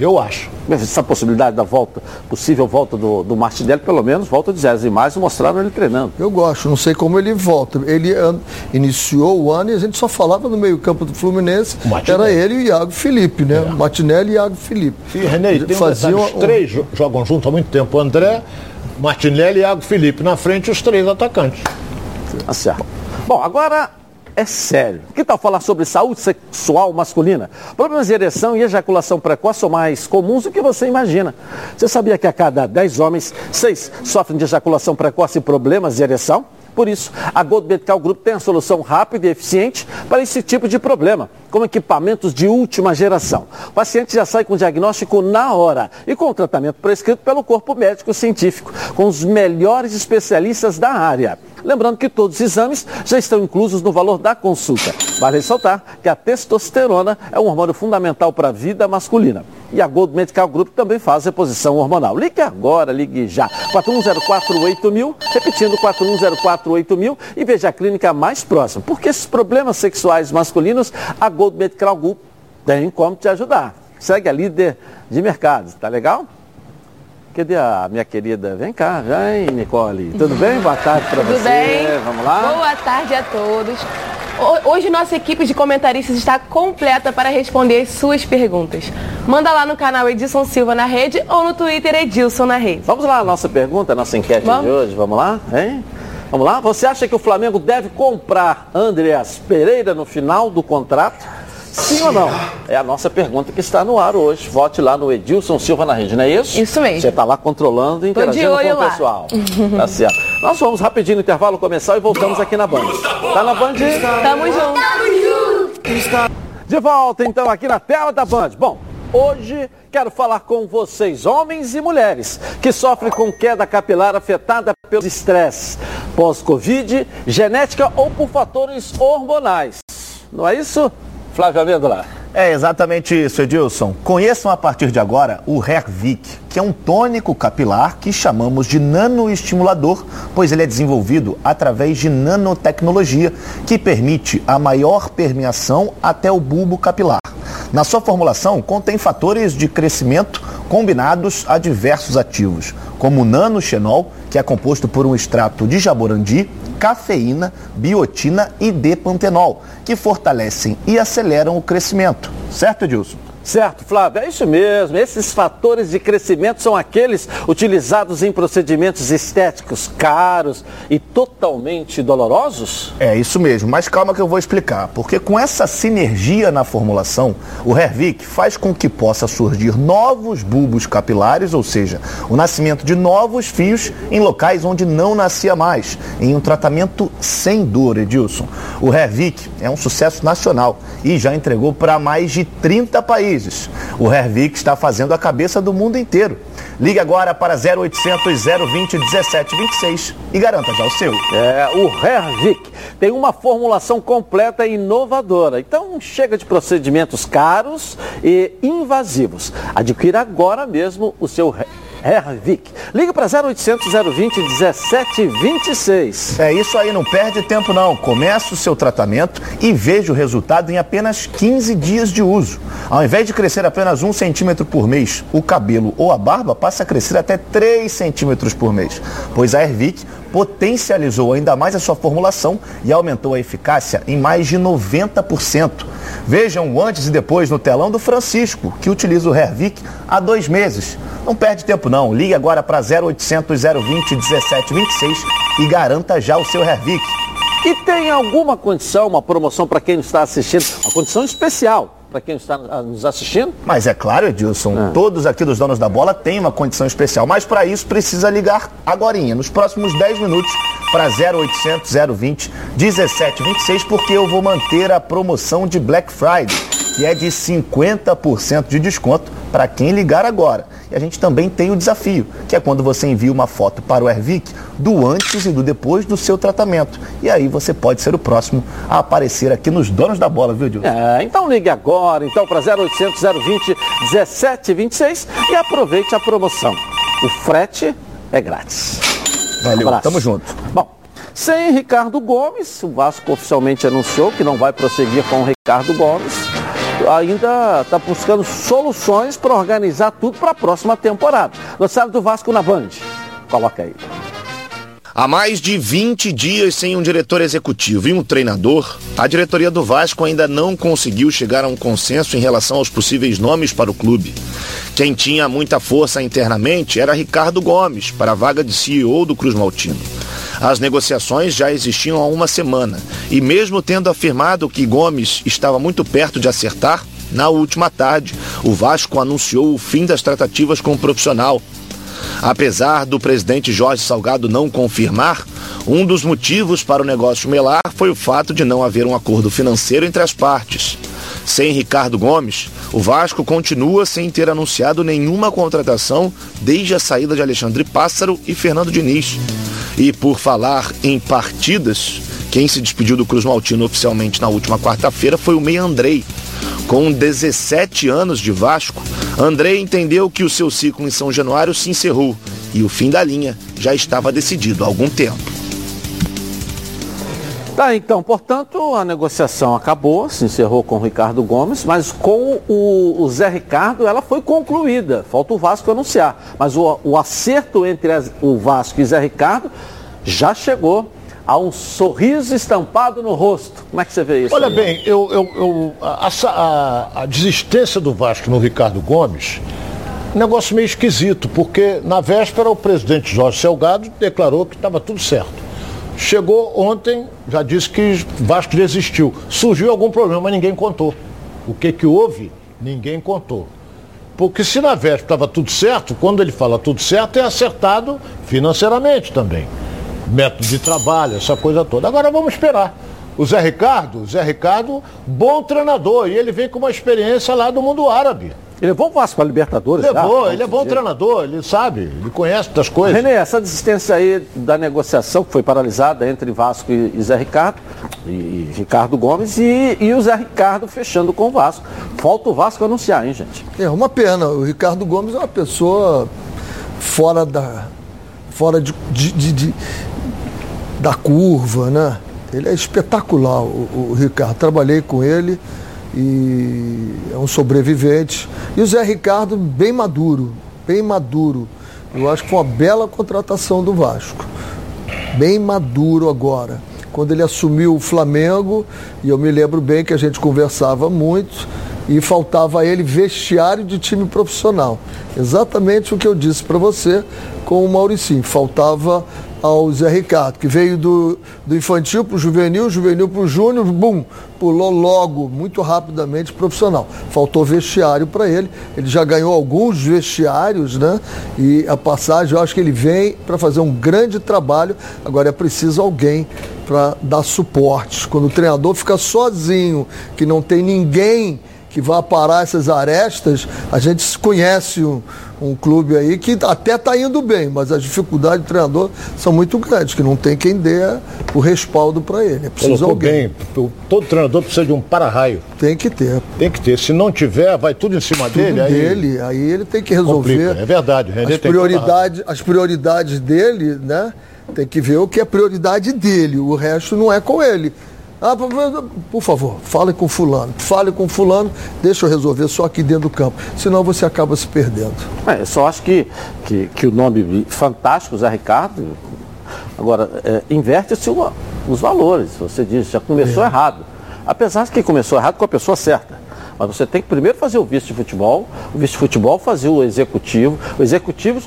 Speaker 2: Eu acho.
Speaker 1: Essa possibilidade da volta, possível volta do, do Martinelli, pelo menos, volta de zero. As imagens mostraram ele treinando.
Speaker 3: Eu gosto, não sei como ele volta. Ele an, iniciou o ano e a gente só falava no meio-campo do Fluminense. Era ele e o Iago Felipe, né? É. Martinelli e Iago Felipe.
Speaker 2: E René, tem faziam um, os três jogam junto há muito tempo. André, Martinelli e Iago Felipe. Na frente, os três atacantes.
Speaker 1: Tá certo. Bom, agora é sério. Que tal falar sobre saúde sexual masculina? Problemas de ereção e ejaculação precoce são mais comuns do que você imagina. Você sabia que a cada 10 homens, 6 sofrem de ejaculação precoce e problemas de ereção? Por isso, a Gold Medical Group tem a solução rápida e eficiente para esse tipo de problema, com equipamentos de última geração. O paciente já sai com o diagnóstico na hora e com o tratamento prescrito pelo corpo médico científico, com os melhores especialistas da área. Lembrando que todos os exames já estão inclusos no valor da consulta. Vale ressaltar que a testosterona é um hormônio fundamental para a vida masculina. E a Gold Medical Group também faz reposição hormonal. Ligue agora, ligue já. 41048000, repetindo 41048000 e veja a clínica mais próxima. Porque esses problemas sexuais masculinos, a Gold Medical Group tem como te ajudar. Segue a líder de mercado, tá legal? Cadê a minha querida? Vem cá, vem, Nicole. Tudo bem? Boa tarde para você.
Speaker 6: Tudo bem?
Speaker 1: Vamos lá?
Speaker 6: Boa tarde a todos. Hoje nossa equipe de comentaristas está completa para responder as suas perguntas. Manda lá no canal Edilson Silva na rede ou no Twitter Edilson na rede.
Speaker 1: Vamos lá, nossa pergunta, nossa enquete Vamos? de hoje. Vamos lá? Hein? Vamos lá? Você acha que o Flamengo deve comprar Andreas Pereira no final do contrato? Sim ou não? É a nossa pergunta que está no ar hoje. Vote lá no Edilson Silva na rede, não é isso?
Speaker 6: Isso mesmo.
Speaker 1: Você está lá controlando e interagindo com o lá. pessoal. tá certo. Nós vamos rapidinho no intervalo começar e voltamos aqui na Band. Tá na Band?
Speaker 6: Tamo junto. Tamo
Speaker 1: junto. De volta então aqui na tela da Band. Bom, hoje quero falar com vocês, homens e mulheres, que sofrem com queda capilar afetada pelo estresse, pós-Covid, genética ou por fatores hormonais. Não é isso? Flávio Amendola.
Speaker 4: É exatamente isso, Edilson. Conheçam a partir de agora o Hervik, que é um tônico capilar que chamamos de nanoestimulador, pois ele é desenvolvido através de nanotecnologia, que permite a maior permeação até o bulbo capilar. Na sua formulação, contém fatores de crescimento combinados a diversos ativos, como o nanoxenol, que é composto por um extrato de jaborandi, cafeína, biotina e depantenol, que fortalecem e aceleram o crescimento. Certo, Edilson?
Speaker 1: Certo, Flávio, é isso mesmo. Esses fatores de crescimento são aqueles utilizados em procedimentos estéticos caros e totalmente dolorosos?
Speaker 4: É isso mesmo, mas calma que eu vou explicar. Porque com essa sinergia na formulação, o Hervik faz com que possa surgir novos bulbos capilares, ou seja, o nascimento de novos fios em locais onde não nascia mais, em um tratamento sem dor, Edilson. O Hervik é um sucesso nacional e já entregou para mais de 30 países países. O Hervik está fazendo a cabeça do mundo inteiro. Ligue agora para 0800 020 1726 e garanta já o seu.
Speaker 1: É, o Hervik tem uma formulação completa e inovadora. Então chega de procedimentos caros e invasivos. Adquira agora mesmo o seu Hervik. Liga para 0800 020 1726.
Speaker 4: É isso aí, não perde tempo não. Comece o seu tratamento e veja o resultado em apenas 15 dias de uso. Ao invés de crescer apenas um centímetro por mês, o cabelo ou a barba passa a crescer até 3 centímetros por mês, pois a Hervik potencializou ainda mais a sua formulação e aumentou a eficácia em mais de 90%. Vejam o antes e depois no telão do Francisco, que utiliza o Hervik há dois meses. Não perde tempo não, ligue agora para 0800 020 1726 e garanta já o seu Hervik.
Speaker 1: E tem alguma condição, uma promoção para quem está assistindo, uma condição especial para quem está nos assistindo?
Speaker 4: Mas é claro, Edilson, ah. todos aqui dos donos da bola têm uma condição especial, mas para isso precisa ligar agora, nos próximos 10 minutos, para 0800 020 1726, porque eu vou manter a promoção de Black Friday, que é de 50% de desconto para quem ligar agora. E a gente também tem o desafio, que é quando você envia uma foto para o Ervic do antes e do depois do seu tratamento. E aí você pode ser o próximo a aparecer aqui nos Donos da Bola, viu, Dilson?
Speaker 1: É, então ligue agora, então, para 0800 020 1726 e aproveite a promoção. O frete é grátis.
Speaker 4: Valeu, um tamo junto.
Speaker 1: Bom, sem Ricardo Gomes, o Vasco oficialmente anunciou que não vai prosseguir com o Ricardo Gomes ainda está buscando soluções para organizar tudo para a próxima temporada. Noticiário do Vasco na Band. Coloca aí.
Speaker 4: Há mais de 20 dias sem um diretor executivo e um treinador, a diretoria do Vasco ainda não conseguiu chegar a um consenso em relação aos possíveis nomes para o clube. Quem tinha muita força internamente era Ricardo Gomes, para a vaga de CEO do Cruz Maltino. As negociações já existiam há uma semana e, mesmo tendo afirmado que Gomes estava muito perto de acertar, na última tarde, o Vasco anunciou o fim das tratativas com o profissional Apesar do presidente Jorge Salgado não confirmar, um dos motivos para o negócio melar foi o fato de não haver um acordo financeiro entre as partes. Sem Ricardo Gomes, o Vasco continua sem ter anunciado nenhuma contratação desde a saída de Alexandre Pássaro e Fernando Diniz. E por falar em partidas, quem se despediu do Cruz Maltino oficialmente na última quarta-feira foi o Meia Andrei, com 17 anos de Vasco, André entendeu que o seu ciclo em São Januário se encerrou e o fim da linha já estava decidido há algum tempo.
Speaker 1: Tá, então, portanto, a negociação acabou, se encerrou com o Ricardo Gomes, mas com o, o Zé Ricardo ela foi concluída. Falta o Vasco anunciar. Mas o, o acerto entre as, o Vasco e Zé Ricardo já chegou há um sorriso estampado no rosto. Como é que você vê isso?
Speaker 2: Olha aí? bem, eu, eu, eu a, a, a, desistência do Vasco no Ricardo Gomes, um negócio meio esquisito, porque na véspera o presidente Jorge Selgado declarou que estava tudo certo. Chegou ontem, já disse que Vasco desistiu. Surgiu algum problema, ninguém contou. O que que houve? Ninguém contou. Porque se na véspera estava tudo certo, quando ele fala tudo certo, é acertado financeiramente também método de trabalho, essa coisa toda. Agora vamos esperar. O Zé Ricardo, Zé Ricardo, bom treinador, e ele vem com uma experiência lá do mundo árabe.
Speaker 1: Ele levou o Vasco para a Libertadores?
Speaker 2: Levou, já, ele é bom treinador, ele sabe, ele conhece das coisas.
Speaker 1: Renê, essa desistência aí da negociação que foi paralisada entre Vasco e Zé Ricardo, E, e Ricardo Gomes e, e, o Zé Ricardo fechando com o Vasco. Falta o Vasco anunciar, hein, gente?
Speaker 3: É uma pena. O Ricardo Gomes é uma pessoa fora da. fora de, de, de, de da curva, né? Ele é espetacular, o, o Ricardo. Trabalhei com ele e é um sobrevivente. E o Zé Ricardo, bem maduro, bem maduro. Eu acho que foi uma bela contratação do Vasco. Bem maduro agora. Quando ele assumiu o Flamengo, e eu me lembro bem que a gente conversava muito, e faltava a ele vestiário de time profissional. Exatamente o que eu disse para você com o Mauricinho. Faltava ao Zé Ricardo, que veio do, do infantil para o juvenil, juvenil para o júnior, bum, pulou logo, muito rapidamente, profissional. Faltou vestiário para ele, ele já ganhou alguns vestiários, né? E a passagem, eu acho que ele vem para fazer um grande trabalho, agora é preciso alguém para dar suporte. Quando o treinador fica sozinho, que não tem ninguém que vá parar essas arestas, a gente conhece um, um clube aí que até está indo bem, mas as dificuldades do treinador são muito grandes, que não tem quem dê o respaldo para ele. É preciso alguém.
Speaker 2: bem. Todo treinador precisa de um para-raio.
Speaker 3: Tem que ter.
Speaker 2: Tem que ter. Se não tiver, vai tudo em cima
Speaker 3: Tudo
Speaker 2: dele.
Speaker 3: dele, aí... ele tem que resolver.
Speaker 2: Complica. É verdade.
Speaker 3: As prioridades, as prioridades dele, né? Tem que ver o que é prioridade dele, o resto não é com ele. Ah, por- favor, fale com fulano, fale com fulano, deixa eu resolver só aqui dentro do campo. Senão você acaba se perdendo.
Speaker 1: É, eu só acho que, que, que o nome fantástico, Zé Ricardo, agora, é, inverte-se os valores. Você diz, já começou errado. Apesar de que começou errado com a pessoa certa. Mas você tem que primeiro fazer o vice de futebol, o vice de futebol fazer o executivo. O executivo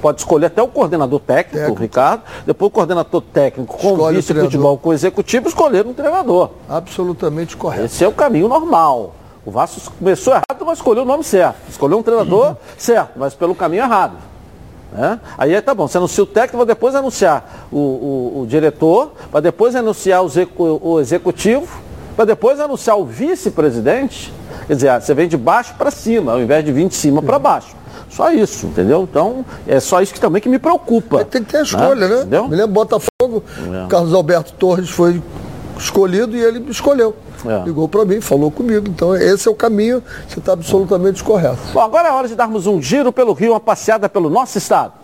Speaker 1: pode escolher até o coordenador técnico,
Speaker 3: Técnico.
Speaker 1: o Ricardo, depois o coordenador técnico com
Speaker 3: Escolhe
Speaker 1: o vice de futebol, com o executivo, escolher um treinador.
Speaker 3: Absolutamente correto.
Speaker 1: Esse é o caminho normal. O Vasco começou errado, mas escolheu o nome certo. Escolheu um treinador certo, mas pelo caminho errado. né? Aí tá bom, você anuncia o técnico, vai depois anunciar o, o- o diretor, vai depois anunciar o, o executivo, vai depois anunciar o vice-presidente. Quer dizer, ah, você vem de baixo para cima, ao invés de vir de cima para baixo. Só isso, entendeu? Então, é só isso que também que me preocupa.
Speaker 3: Tem que ter a escolha, né?
Speaker 1: Entendeu?
Speaker 3: Me lembro Botafogo,
Speaker 1: É.
Speaker 3: Carlos Alberto Torres foi escolhido e ele escolheu.
Speaker 1: É.
Speaker 3: Ligou para mim, falou comigo. Então esse é o caminho, você está absolutamente correto.
Speaker 1: Bom, agora é hora de darmos um giro pelo Rio, uma passeada pelo nosso estado.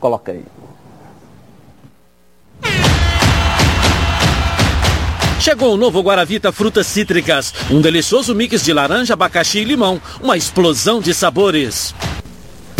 Speaker 1: Coloca aí.
Speaker 7: Chegou o novo Guaravita Frutas Cítricas, um delicioso mix de laranja, abacaxi e limão, uma explosão de sabores.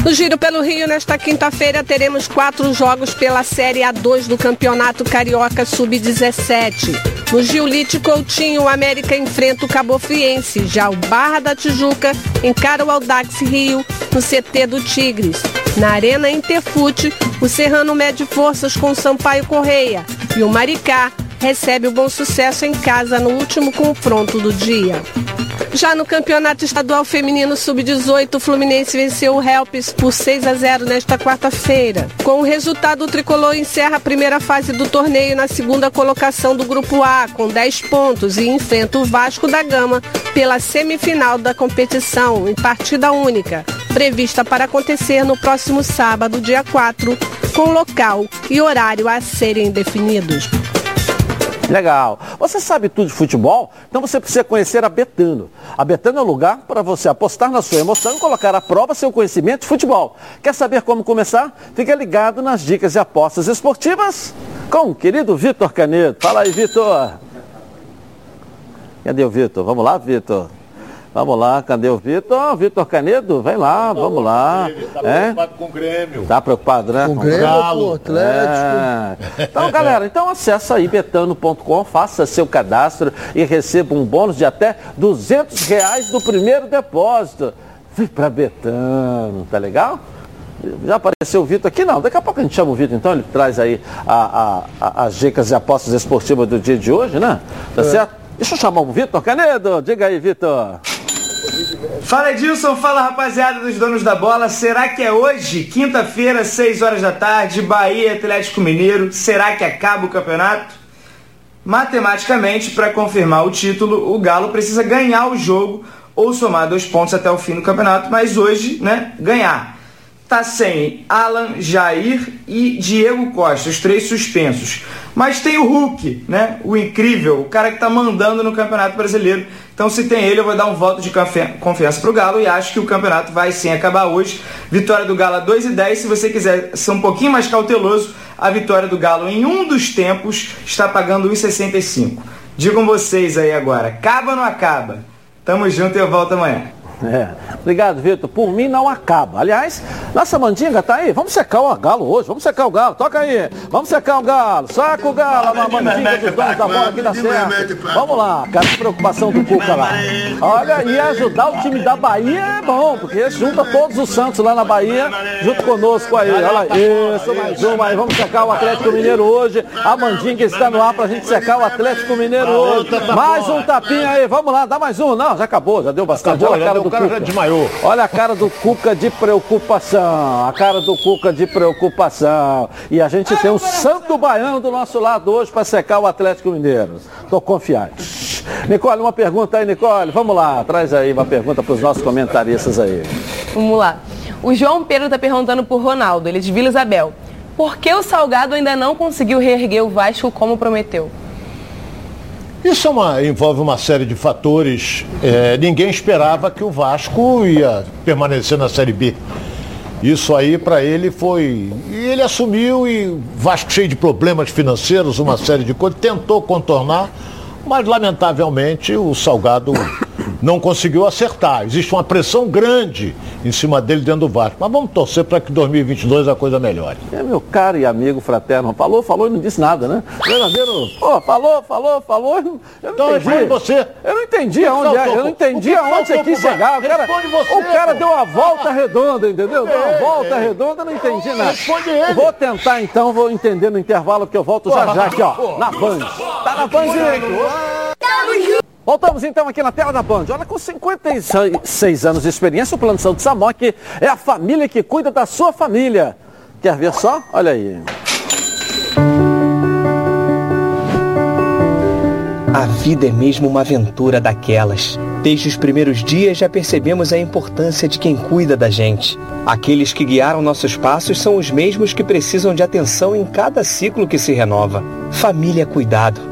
Speaker 8: No Giro pelo Rio, nesta quinta-feira, teremos quatro jogos pela Série A2 do Campeonato Carioca Sub-17. No Giulite Coutinho, o América enfrenta o Cabo Friense. Já o Barra da Tijuca encara o Audax Rio no CT do Tigres. Na Arena Interfute, o Serrano mede forças com o Sampaio Correia. E o Maricá recebe o Bom Sucesso em casa no último confronto do dia. Já no Campeonato Estadual Feminino Sub-18, o Fluminense venceu o Helps por 6 a 0 nesta quarta-feira. Com o resultado, o tricolor encerra a primeira fase do torneio na segunda colocação do Grupo A, com 10 pontos, e enfrenta o Vasco da Gama pela semifinal da competição, em partida única, prevista para acontecer no próximo sábado, dia 4, com local e horário a serem definidos.
Speaker 1: Legal. Você sabe tudo de futebol? Então você precisa conhecer a Betano. A Betano é o lugar para você apostar na sua emoção e colocar à prova seu conhecimento de futebol. Quer saber como começar? Fica ligado nas dicas e apostas esportivas com o querido Vitor Canedo. Fala aí, Vitor. Cadê o Vitor? Vamos lá, Vitor. Vamos lá, cadê o Vitor? Vitor Canedo, vem lá, vamos lá. É?
Speaker 2: preocupado com o Grêmio.
Speaker 1: Tá preocupado, né?
Speaker 3: Com o Grêmio,
Speaker 2: Galo.
Speaker 3: com o Atlético.
Speaker 1: É. Então, galera, então acessa aí betano.com, faça seu cadastro e receba um bônus de até 200 reais do primeiro depósito. Vem pra Betano, tá legal? Já apareceu o Vitor aqui? Não, daqui a pouco a gente chama o Vitor, então ele traz aí a- a- a- as dicas e apostas esportivas do dia de hoje, né? Tá certo? Deixa eu chamar o Vitor Canedo. Diga aí, Vitor.
Speaker 9: Fala Edilson, fala rapaziada dos donos da bola. Será que é hoje, quinta-feira, 6 horas da tarde, Bahia Atlético Mineiro? Será que acaba o campeonato? Matematicamente, para confirmar o título, o Galo precisa ganhar o jogo ou somar dois pontos até o fim do campeonato, mas hoje, né, ganhar. tá sem Alan, Jair e Diego Costa, os três suspensos. Mas tem o Hulk, né? O incrível, o cara que tá mandando no Campeonato Brasileiro. Então, se tem ele, eu vou dar um voto de confiança pro Galo e acho que o campeonato vai sim acabar hoje. Vitória do Galo a 2 e 10. Se você quiser ser um pouquinho mais cauteloso, a vitória do Galo em um dos tempos está pagando 1,65. Digam vocês aí agora, acaba ou não acaba? Tamo junto e eu volto amanhã.
Speaker 1: É. Obrigado, Vitor. Por mim não acaba. Aliás, nossa mandinga tá aí. Vamos secar o galo hoje. Vamos secar o galo. Toca aí. Vamos secar o galo. Saca o galo. A mandinga dos donos da bola aqui da Serra. Vamos lá. Cara, que preocupação do Cuca lá. Olha, e ajudar o time da Bahia é bom, porque junta todos os Santos lá na Bahia, junto conosco aí. Olha isso, mais uma aí. Vamos secar o Atlético Mineiro hoje. A mandinga está no ar pra gente secar o Atlético Mineiro hoje. Mais um tapinha aí. Vamos lá, dá mais um. Não, já acabou, já deu bastante.
Speaker 2: Acabou,
Speaker 1: Olha a cara do
Speaker 2: cara
Speaker 1: Cuca.
Speaker 2: já desmaiou.
Speaker 1: Olha a cara do Cuca de preocupação. A cara do Cuca de preocupação. E a gente tem um santo baiano do nosso lado hoje para secar o Atlético Mineiro. Tô confiante. Nicole, uma pergunta aí, Nicole. Vamos lá, traz aí uma pergunta para os nossos comentaristas aí.
Speaker 6: Vamos lá. O João Pedro está perguntando por Ronaldo, ele é de Vila Isabel. Por que o Salgado ainda não conseguiu reerguer o Vasco como prometeu?
Speaker 2: Isso é uma- envolve uma série de fatores. É, ninguém esperava que o Vasco ia permanecer na Série B. Isso aí para ele foi. E ele assumiu e Vasco cheio de problemas financeiros, uma série de coisas, tentou contornar, mas lamentavelmente o Salgado não conseguiu acertar. Existe uma pressão grande em cima dele dentro do Vasco. Mas vamos torcer para que 2022 a coisa melhore.
Speaker 1: É meu caro e amigo fraterno. Falou, falou e não disse nada, né? Verdadeiro. Pô, falou, falou, falou. Eu não
Speaker 2: Então
Speaker 1: entendi.
Speaker 2: responde você.
Speaker 1: Eu não entendi aonde é. Eu não entendi aonde você quis chegar. O cara,
Speaker 2: você,
Speaker 1: o cara
Speaker 2: pô.
Speaker 1: deu uma volta redonda, entendeu? Deu uma volta redonda, eu não entendi nada.
Speaker 2: Responde ele.
Speaker 1: Vou tentar então, vou entender no intervalo que eu volto já já aqui, ó. Na Band. Tá na Band. Voltamos então aqui na tela da Band. Olha, com 56 anos de experiência, o Plano Saúde Samok é a família que cuida da sua família. Quer ver só? Olha aí.
Speaker 10: A vida é mesmo uma aventura daquelas. Desde os primeiros dias já percebemos a importância de quem cuida da gente. Aqueles que guiaram nossos passos são os mesmos que precisam de atenção em cada ciclo que se renova. Família cuidado.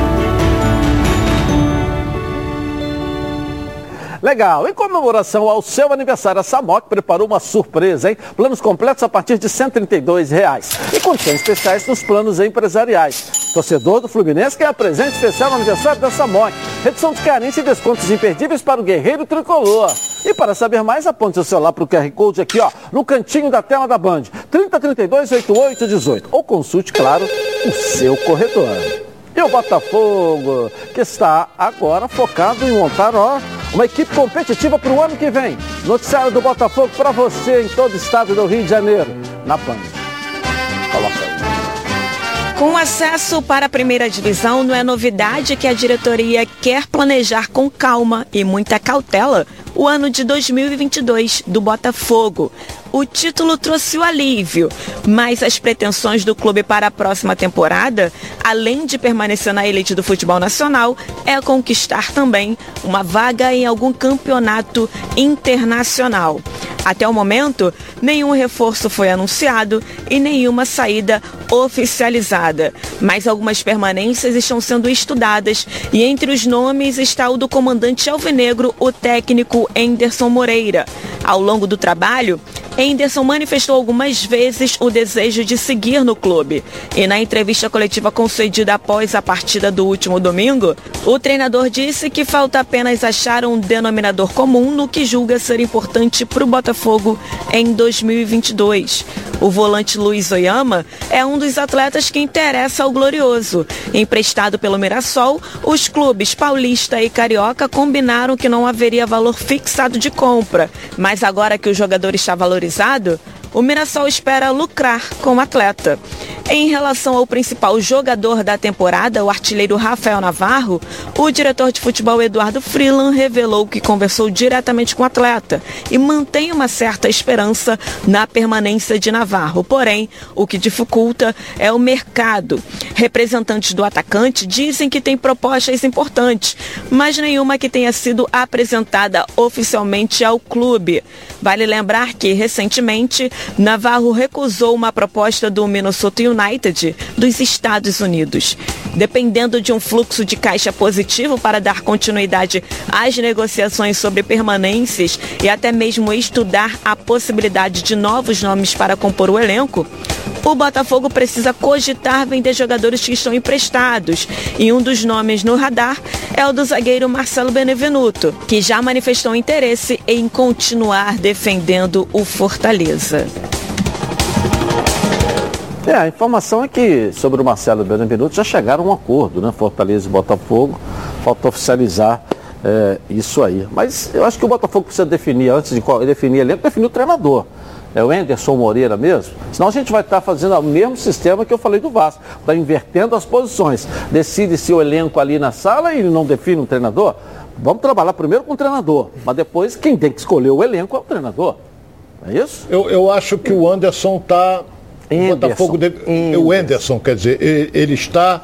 Speaker 1: Legal. Em comemoração ao seu aniversário, a Samok preparou uma surpresa, hein? Planos completos a partir de 132 reais. E condições especiais nos planos empresariais. Torcedor do Fluminense quer presente especial no aniversário da Samok. Redução de carência e descontos imperdíveis para o guerreiro tricolor. E para saber mais, aponte seu celular para o QR Code aqui, ó, no cantinho da tela da Band. 3032 8818. Ou consulte, claro, o seu corretor. E o Botafogo, que está agora focado em montar ó, uma equipe competitiva para o ano que vem. Noticiário do Botafogo para você em todo o estado do Rio de Janeiro, na Band. Coloca aí.
Speaker 11: Com acesso para a primeira divisão, não é novidade que a diretoria quer planejar com calma e muita cautela o ano de 2022 do Botafogo. O título trouxe o alívio, mas as pretensões do clube para a próxima temporada, além de permanecer na elite do futebol nacional, é conquistar também uma vaga em algum campeonato internacional. Até o momento, nenhum reforço foi anunciado e nenhuma saída oficializada. Mas algumas permanências estão sendo estudadas e entre os nomes está o do comandante alvinegro, o técnico Enderson Moreira. Ao longo do trabalho, Henderson manifestou algumas vezes o desejo de seguir no clube. E na entrevista coletiva concedida após a partida do último domingo, o treinador disse que falta apenas achar um denominador comum no que julga ser importante para o Botafogo em 2022. O volante Luiz Oyama é um dos atletas que interessa ao Glorioso. Emprestado pelo Mirassol, os clubes paulista e carioca combinaram que não haveria valor fixado de compra, mas agora que o jogador está valorizado, organizado, o Mirassol espera lucrar com o atleta. Em relação ao principal jogador da temporada, o artilheiro Rafael Navarro, o diretor de futebol Eduardo Freeland revelou que conversou diretamente com o atleta e mantém uma certa esperança na permanência de Navarro. Porém, o que dificulta é o mercado. Representantes do atacante dizem que tem propostas importantes, mas nenhuma que tenha sido apresentada oficialmente ao clube. Vale lembrar que, recentemente, Navarro recusou uma proposta do Minnesota United dos Estados Unidos. Dependendo de um fluxo de caixa positivo para dar continuidade às negociações sobre permanências e até mesmo estudar a possibilidade de novos nomes para compor o elenco, o Botafogo precisa cogitar vender jogadores que estão emprestados. E um dos nomes no radar é o do zagueiro Marcelo Benevenuto, que já manifestou interesse em continuar defendendo o Fortaleza.
Speaker 1: É, a informação é que sobre o Marcelo Benevenuto já chegaram a um acordo, né? Fortaleza e Botafogo. Falta oficializar é, isso aí. Mas eu acho que o Botafogo precisa definir, antes de definir elenco, definir o treinador. É o Anderson Moreira mesmo? Senão a gente vai estar fazendo o mesmo sistema que eu falei do Vasco. Está invertendo as posições. Decide-se o elenco ali na sala e não define um treinador. Vamos trabalhar primeiro com o treinador. Mas depois quem tem que escolher o elenco é o treinador. É isso?
Speaker 2: Eu, eu acho que o Anderson está. Botafogo deve, O Anderson, quer dizer, ele, ele está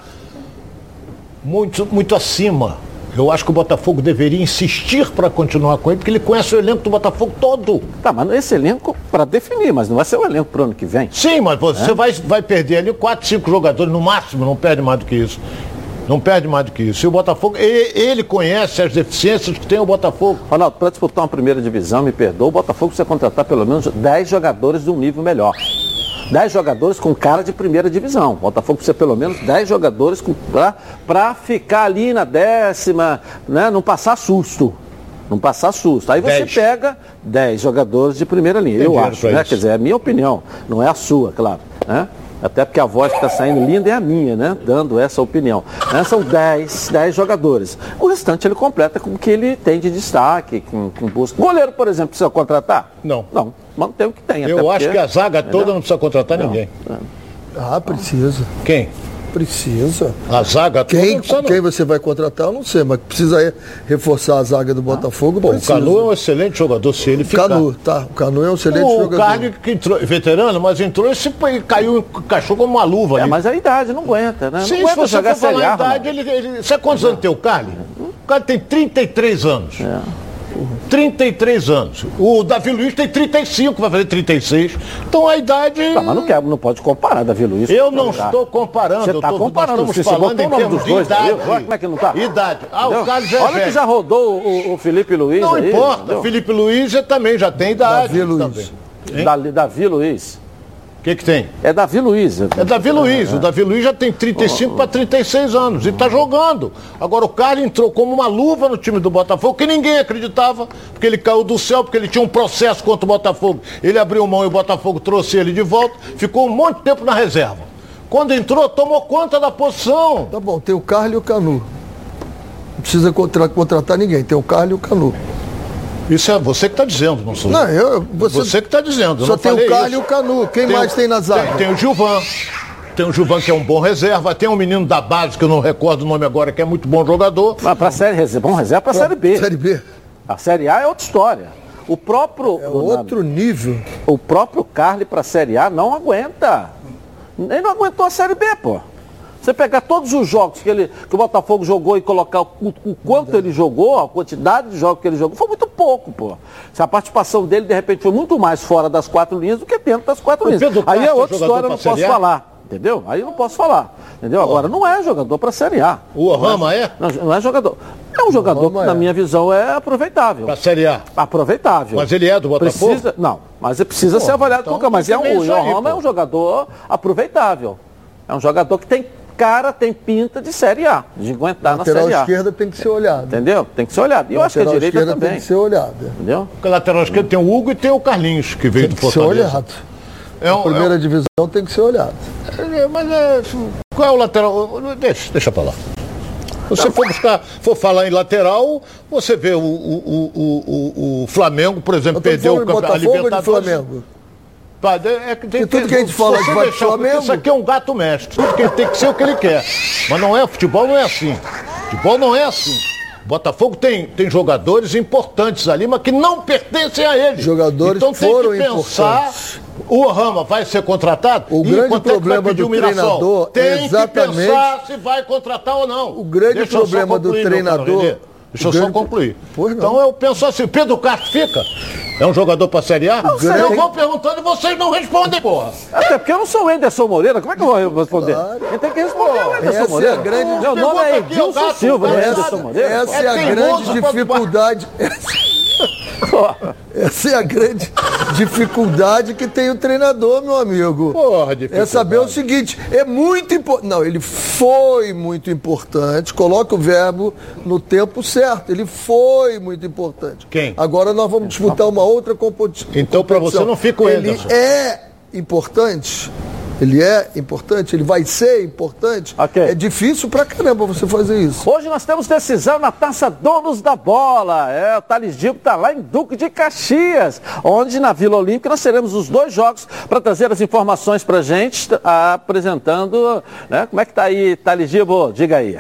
Speaker 2: muito, muito acima eu acho que o Botafogo deveria insistir para continuar com ele, porque ele conhece o elenco do Botafogo todo.
Speaker 1: Tá, mas esse elenco para definir, mas não vai ser o elenco para o ano que vem.
Speaker 2: Sim, mas você é? vai, vai perder ali 4, 5 jogadores no máximo, não perde mais do que isso. Não perde mais do que isso. E o Botafogo, ele conhece as deficiências que tem o Botafogo.
Speaker 1: Ronaldo, para disputar uma primeira divisão, me perdoa, o Botafogo precisa contratar pelo menos 10 jogadores de um nível melhor. 10 jogadores com cara de primeira divisão. O Botafogo precisa pelo menos 10 jogadores para ficar ali na décima, né, não passar susto. Não passar susto. Aí você 10. pega 10 jogadores de primeira linha, Tem eu acho. Né? Quer dizer, é a minha opinião, não é a sua, claro. Né? Até porque a voz que está saindo linda é a minha, né? Dando essa opinião. Né? São 10, 10 jogadores. O restante ele completa com o que ele tem de destaque, com, com busca. Goleiro, por exemplo, precisa contratar?
Speaker 2: Não.
Speaker 1: Não mantém o que tem.
Speaker 2: Eu acho porque... que a zaga toda não precisa contratar não. ninguém.
Speaker 3: Ah, precisa.
Speaker 2: Quem?
Speaker 3: Precisa.
Speaker 2: A zaga
Speaker 3: quem, toda quem você vai contratar, eu não sei, mas precisa reforçar a zaga do Botafogo.
Speaker 2: Pô, o Canu é um excelente jogador, se ele ficar.
Speaker 3: Canu, tá. O Canu é um excelente
Speaker 2: o
Speaker 3: jogador.
Speaker 2: O Carne que entrou, veterano, mas entrou e caiu, encaixou como uma luva.
Speaker 1: É, ali. mas a idade não aguenta, né?
Speaker 2: Sim,
Speaker 1: não aguenta
Speaker 2: se você for falar a idade, ele, ele, Sabe quantos anos tem o Carne? O cara tem 33 anos. É. 33 anos. O Davi Luiz tem 35, vai fazer 36. Então a idade.
Speaker 1: Tá, mas não, quer, não pode comparar Davi Luiz.
Speaker 2: Eu não estou comparando.
Speaker 1: Você está comparando.
Speaker 2: Nós estamos falando em termos de dois, idade.
Speaker 1: Olha como é que não está.
Speaker 2: Idade. Ah, o Carlos
Speaker 1: é Olha velho. que já rodou o, o Felipe Luiz.
Speaker 2: Não
Speaker 1: aí,
Speaker 2: importa. Entendeu? Felipe Luiz também já tem idade.
Speaker 3: Davi Luiz.
Speaker 1: Davi Luiz
Speaker 2: que, que tem?
Speaker 1: É Davi Luiz.
Speaker 2: É Davi Luiz. O Davi Luiz já tem 35 para 36 anos e está jogando. Agora o cara entrou como uma luva no time do Botafogo, que ninguém acreditava, porque ele caiu do céu, porque ele tinha um processo contra o Botafogo. Ele abriu mão e o Botafogo trouxe ele de volta, ficou um monte de tempo na reserva. Quando entrou, tomou conta da posição.
Speaker 3: Tá bom, tem o Carlos e o Canu. Não precisa contratar ninguém, tem o Carlos e o Canu.
Speaker 2: Isso é você que está dizendo, não sou
Speaker 3: não, eu. Você,
Speaker 2: você que está dizendo.
Speaker 3: Só tem o Carlos e o Canu. Quem tem mais tem na zaga?
Speaker 2: Tem, tem, o Gilvan. Tem o Gilvan que é um bom reserva. Tem um menino da base, que eu não recordo o nome agora, que é muito bom jogador.
Speaker 1: Mas para a Série reserva, bom reserva para a Série B.
Speaker 3: Série B.
Speaker 1: A Série A é outra história. O próprio.
Speaker 3: É outro nível.
Speaker 1: O próprio Carly para a Série A não aguenta. Ele não aguentou a Série B, pô. Você pegar todos os jogos que, ele, que o Botafogo jogou e colocar o, o quanto ele jogou, a quantidade de jogos que ele jogou, foi muito pouco, pô. Se a participação dele, de repente, foi muito mais fora das quatro linhas do que dentro das quatro linhas. Aí é outra história, eu não posso falar. entendeu? Aí eu não posso falar, entendeu? Agora, não é jogador para Série A.
Speaker 2: O Rama é?
Speaker 1: Não, não é jogador. É um jogador que, na minha visão, é aproveitável.
Speaker 2: Para Série A.
Speaker 1: Aproveitável.
Speaker 2: Mas ele é do Botafogo?
Speaker 1: Precisa, não, mas ele precisa
Speaker 2: Pô,
Speaker 1: ser avaliado
Speaker 2: então
Speaker 1: com calma. Mas é um, o Rama é um jogador aproveitável. É um jogador que tem cara, tem pinta de Série A, de aguentar na
Speaker 3: Lateral
Speaker 1: Série A.
Speaker 3: esquerda tem que ser olhado.
Speaker 1: Entendeu? Tem que ser olhado. E eu acho que a
Speaker 3: Lateral
Speaker 1: direita
Speaker 3: esquerda
Speaker 1: também.
Speaker 3: tem que ser olhada.
Speaker 1: Entendeu?
Speaker 2: Porque lateral esquerdo tem o Hugo e tem o Carlinhos, que veio do
Speaker 3: Tem que ser
Speaker 2: Fortaleza.
Speaker 3: olhado.
Speaker 2: É um-
Speaker 3: a primeira divisão tem que ser olhado.
Speaker 2: É, Mas é, qual é o lateral? Deixa, deixa pra lá. Se você for buscar, for falar em lateral, você vê o, o, o, o, o Flamengo, por exemplo, perdeu o campeonato
Speaker 3: Botafogo
Speaker 2: Libertadores.
Speaker 3: Flamengo?
Speaker 2: É que tem
Speaker 3: E tudo que a gente fala pro
Speaker 2: deixar,
Speaker 3: Flamengo-
Speaker 2: Isso aqui é um gato mestre. Tudo que ele tem que ser o que ele quer. Mas não é, futebol não é assim. Futebol não é assim. Botafogo tem, tem jogadores importantes ali, mas que não pertencem a ele.
Speaker 3: Jogadores
Speaker 2: então tem
Speaker 3: foram
Speaker 2: que pensar.
Speaker 3: importantes.
Speaker 2: O Rama vai ser contratado?
Speaker 3: O
Speaker 2: E
Speaker 3: grande
Speaker 2: é
Speaker 3: problema
Speaker 2: pedir
Speaker 3: do treinador é
Speaker 2: tem
Speaker 3: exatamente-
Speaker 2: que pensar se vai contratar ou não.
Speaker 3: O grande
Speaker 2: Deixa
Speaker 3: problema do treinador-.
Speaker 2: Deixa eu só
Speaker 3: grande-
Speaker 2: concluir. Então eu penso assim, Pedro Castro fica? É um jogador para Série A? Eu vou perguntando e vocês não respondem, porra.
Speaker 1: Até porque eu não sou o Anderson Moreira, como é que eu vou responder? Ele tem que responder o Anderson
Speaker 3: essa é a
Speaker 1: Moreira.
Speaker 3: grande-
Speaker 1: Meu nome é Edilson Silva, não é Anderson Moreira.
Speaker 3: Essa
Speaker 2: É
Speaker 3: é a
Speaker 2: teimoso
Speaker 3: grande dificuldade. Essa é a grande dificuldade que tem o treinador, meu amigo.
Speaker 2: Porra,
Speaker 3: É saber o seguinte, é muito importante. Não, ele foi muito importante. Coloca o verbo no tempo certo. Ele foi muito importante.
Speaker 2: Quem?
Speaker 3: Agora nós vamos disputar uma outra competição.
Speaker 2: Então, pra você, não fica o
Speaker 3: Ele
Speaker 2: Anderson.
Speaker 3: é importante. Ele é importante, ele vai ser importante.
Speaker 1: Ok.
Speaker 3: É difícil pra caramba você fazer isso.
Speaker 1: Hoje nós temos decisão na Taça Donos da Bola. É, o Thales Dibo está lá em Duque de Caxias, onde na Vila Olímpica nós teremos os dois jogos para trazer as informações para gente, ah, apresentando, né? Como é que tá aí, Thales Dibo? Diga aí.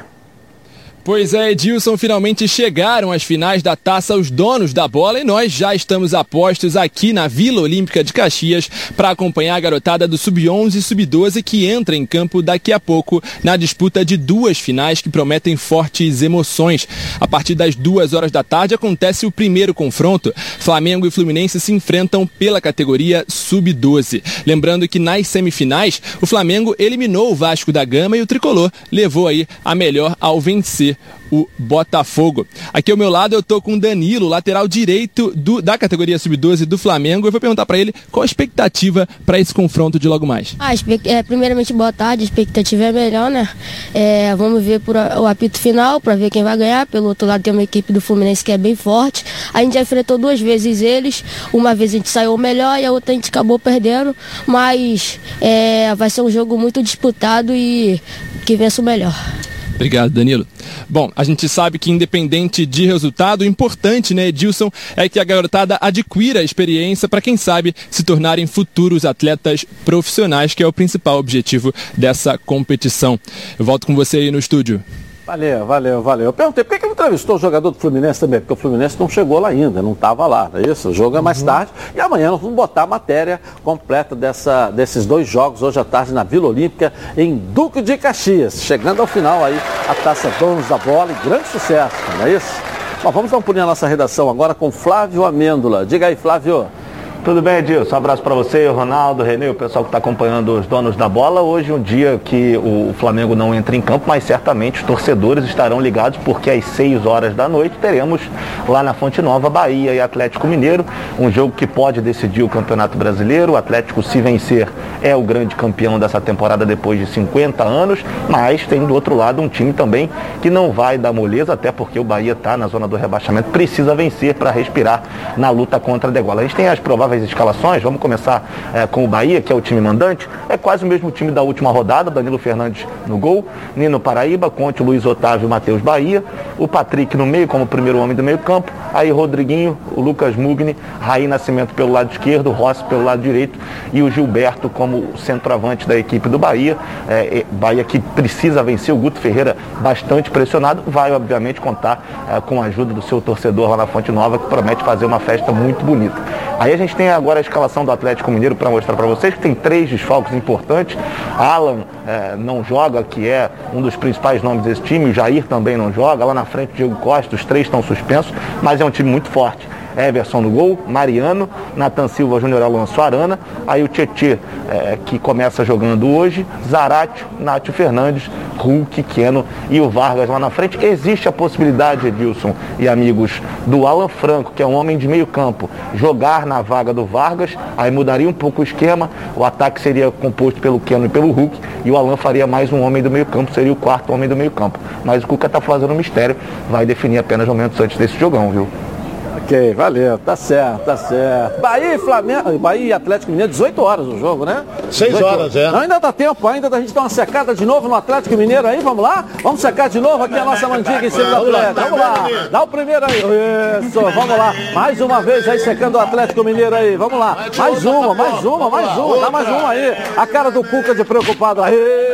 Speaker 12: Pois é, Edilson, finalmente chegaram as finais da taça os donos da bola e nós já estamos a postos aqui na Vila Olímpica de Caxias para acompanhar a garotada do Sub-11 e Sub-12 que entra em campo daqui a pouco na disputa de duas finais que prometem fortes emoções. A partir das duas horas da tarde acontece o primeiro confronto. Flamengo e Fluminense se enfrentam pela categoria Sub-12. Lembrando que nas semifinais, o Flamengo eliminou o Vasco da Gama e o Tricolor levou aí a melhor ao vencer o Botafogo. Aqui ao meu lado eu tô com o Danilo, lateral direito do- da categoria Sub-12 do Flamengo. Eu vou perguntar para ele qual a expectativa para esse confronto de logo mais.
Speaker 13: Ah, é, primeiramente, boa tarde. A expectativa é melhor, né? É, vamos ver por a- o apito final para ver quem vai ganhar. Pelo outro lado, tem uma equipe do Fluminense que é bem forte. A gente já enfrentou duas vezes eles. Uma vez a gente saiu melhor e a outra a gente acabou perdendo. Mas é, vai ser um jogo muito disputado e que vença o melhor.
Speaker 12: Obrigado, Danilo. Bom, a gente sabe que independente de resultado, o importante, né, Edilson, é que a garotada adquira experiência para quem sabe se tornarem futuros atletas profissionais, que é o principal objetivo dessa competição. Eu volto com você aí no estúdio.
Speaker 1: Valeu, valeu, valeu. Eu perguntei, por que que entrevistou o jogador do Fluminense também? Porque o Fluminense não chegou lá ainda, não estava lá, não é isso? O jogo é mais tarde. E amanhã nós vamos botar a matéria completa dessa, desses dois jogos, hoje à tarde, na Vila Olímpica, em Duque de Caxias. Chegando ao final aí, a taça Donos da Bola e grande sucesso, não é isso? Bom, vamos dar um pulinho na nossa redação agora com Flávio Amêndola. Diga aí, Flávio.
Speaker 4: Tudo bem, Edilson? Um abraço para você, Ronaldo, Renê, o pessoal que está acompanhando os donos da bola. Hoje um dia que o Flamengo não entra em campo, mas certamente os torcedores estarão ligados porque às 6 horas da noite teremos lá na Fonte Nova Bahia e Atlético Mineiro, um jogo que pode decidir o Campeonato Brasileiro. O Atlético, se vencer, é o grande campeão dessa temporada depois de 50 anos, mas tem do outro lado um time também que não vai dar moleza, até porque o Bahia está na zona do rebaixamento, precisa vencer para respirar na luta contra a degola. A gente tem as prováveis escalações, vamos começar eh, com o Bahia, que é o time mandante, é quase o mesmo time da última rodada, Danilo Fernandes no gol, Nino Paraíba, Conte, Luiz Otávio, Matheus Bahia, o Patrick no meio como primeiro homem do meio campo, aí Rodriguinho, o Lucas Mugni, Raí Nascimento pelo lado esquerdo, Rossi pelo lado direito e o Gilberto como centroavante da equipe do Bahia, eh, Bahia que precisa vencer, o Guto Ferreira bastante pressionado, vai obviamente contar eh, com a ajuda do seu torcedor lá na Fonte Nova, que promete fazer uma festa muito bonita. Aí a gente tem agora a escalação do Atlético Mineiro para mostrar para vocês que tem três desfalques importantes. Alan eh, não joga, que é um dos principais nomes desse time. O Jair também não joga. Lá na frente, Diego Costa. Os três estão suspensos, mas é um time muito forte.
Speaker 14: Everson no gol, Mariano, Natan Silva Júnior Alonso Arana, aí o Tietê, é, que começa jogando hoje, Zaratio, Nátio Fernandes, Hulk, Keno e o Vargas lá na frente. Existe a possibilidade, Edilson e amigos, do Alan Franco, que é um homem de meio campo, jogar na vaga do Vargas, aí mudaria um pouco o esquema, o ataque seria composto pelo Keno e pelo Hulk, e o Alan faria mais um homem do meio campo, seria o quarto homem do meio campo. Mas o Cuca está fazendo um mistério, vai definir apenas momentos antes desse jogão, viu?
Speaker 1: Ok, valeu, tá certo, tá certo. Bahia e Flamengo, Bahia e Atlético Mineiro, 18 horas o jogo, né?
Speaker 2: Seis
Speaker 1: 18
Speaker 2: horas, é.
Speaker 1: Não, ainda dá tempo ainda da gente dar uma secada de novo no Atlético Mineiro aí, vamos lá? Vamos secar de novo aqui a nossa mandiga em cima do Atlético, vamos lá. Dá o primeiro aí, isso, vamos lá. Mais uma vez aí secando o Atlético Mineiro aí, vamos lá. Mais uma, mais uma, mais uma, dá mais uma aí. A cara do Cuca de preocupado,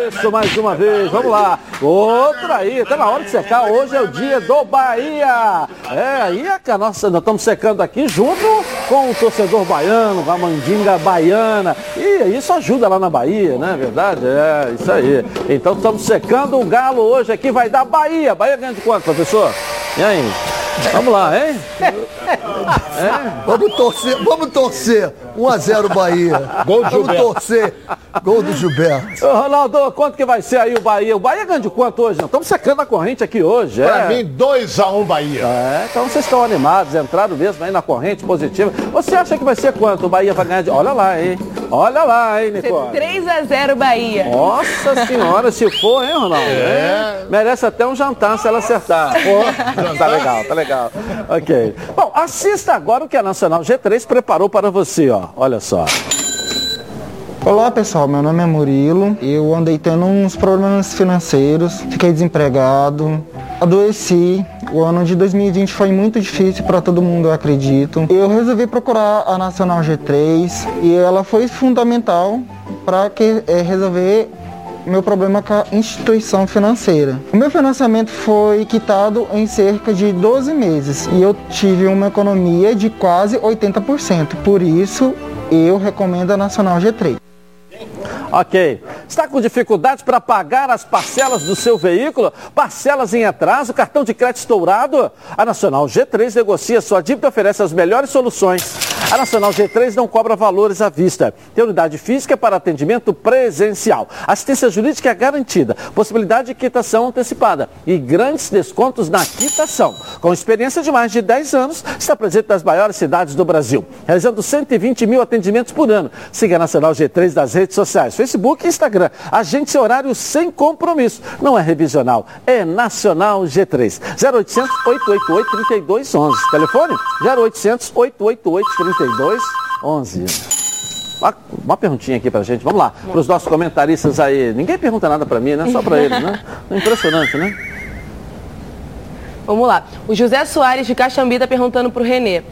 Speaker 1: isso, mais uma vez, vamos lá. Outra aí, tá na hora de secar, hoje é o dia do Bahia. É, aí é que a nossa, estamos secando aqui junto com o torcedor baiano, com a mandinga baiana. E isso ajuda lá na Bahia, né? Verdade? É, isso aí. Então estamos secando o galo hoje aqui, vai dar Bahia. Bahia ganha de quanto, professor? E aí? Vamos lá, hein?
Speaker 3: Vamos torcer, vamos torcer. 1 a 0 Bahia.
Speaker 2: Gol do
Speaker 3: Vamos
Speaker 2: Gilberto.
Speaker 3: torcer. Gol do Gilberto.
Speaker 1: Ô, Ronaldo, quanto que vai ser aí o Bahia? O Bahia ganha de quanto hoje? Estamos secando a corrente aqui hoje.
Speaker 2: Pra
Speaker 1: é.
Speaker 2: mim, 2x1 Bahia.
Speaker 1: É, então vocês estão animados, entraram mesmo aí na corrente positiva. Você acha que vai ser quanto? O Bahia vai ganhar de. Olha lá, hein? Olha lá, hein, Nicole?
Speaker 6: 3 a 0 Bahia.
Speaker 1: Nossa senhora, se for, hein, Ronaldo?
Speaker 2: É.
Speaker 1: Merece até um jantar se ela acertar. Pô, tá legal, tá legal. Ok. Bom, assista agora o que a Nacional G3 preparou para você, ó. Olha só.
Speaker 15: Olá pessoal, meu nome é Murilo. Eu andei tendo uns problemas financeiros, fiquei desempregado, adoeci. O ano de 2020 foi muito difícil para todo mundo, eu acredito. Eu resolvi procurar a Nacional G3 e ela foi fundamental para que eh, resolver meu problema com a instituição financeira. O meu financiamento foi quitado em cerca de 12 meses e eu tive uma economia de quase 80%. Por isso, eu recomendo a Nacional G3.
Speaker 1: Ok. Está com dificuldade para pagar as parcelas do seu veículo? Parcelas em atraso, cartão de crédito estourado? A Nacional G3 negocia sua dívida e oferece as melhores soluções. A Nacional G3 não cobra valores à vista. Tem unidade física para atendimento presencial. Assistência jurídica é garantida. Possibilidade de quitação antecipada. E grandes descontos na quitação. Com experiência de mais de 10 anos, está presente nas maiores cidades do Brasil. Realizando 120 mil atendimentos por ano. Siga a Nacional G3 das redes sociais, Facebook e Instagram. Agende seu horário sem compromisso. Não é revisional, é Nacional G3. 0800 888 3211. Telefone 0800 888 3211. Uma, uma perguntinha aqui pra gente, vamos lá, para os nossos comentaristas aí. Ninguém pergunta nada pra mim, né? Só pra eles, né? Impressionante, né?
Speaker 6: Vamos lá. O José Soares de Caxambi está perguntando para o Renê.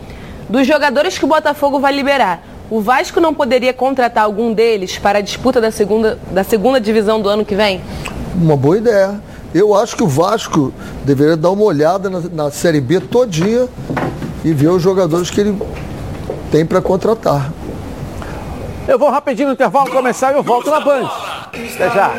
Speaker 6: Dos jogadores que o Botafogo vai liberar, o Vasco não poderia contratar algum deles para a disputa da segunda, da segunda divisão do ano que vem?
Speaker 3: Uma boa ideia. Eu acho que o Vasco deveria dar uma olhada na, na Série B todinha e ver os jogadores que ele tem para contratar.
Speaker 1: Eu vou rapidinho no intervalo começar e eu volto na Band. Até já.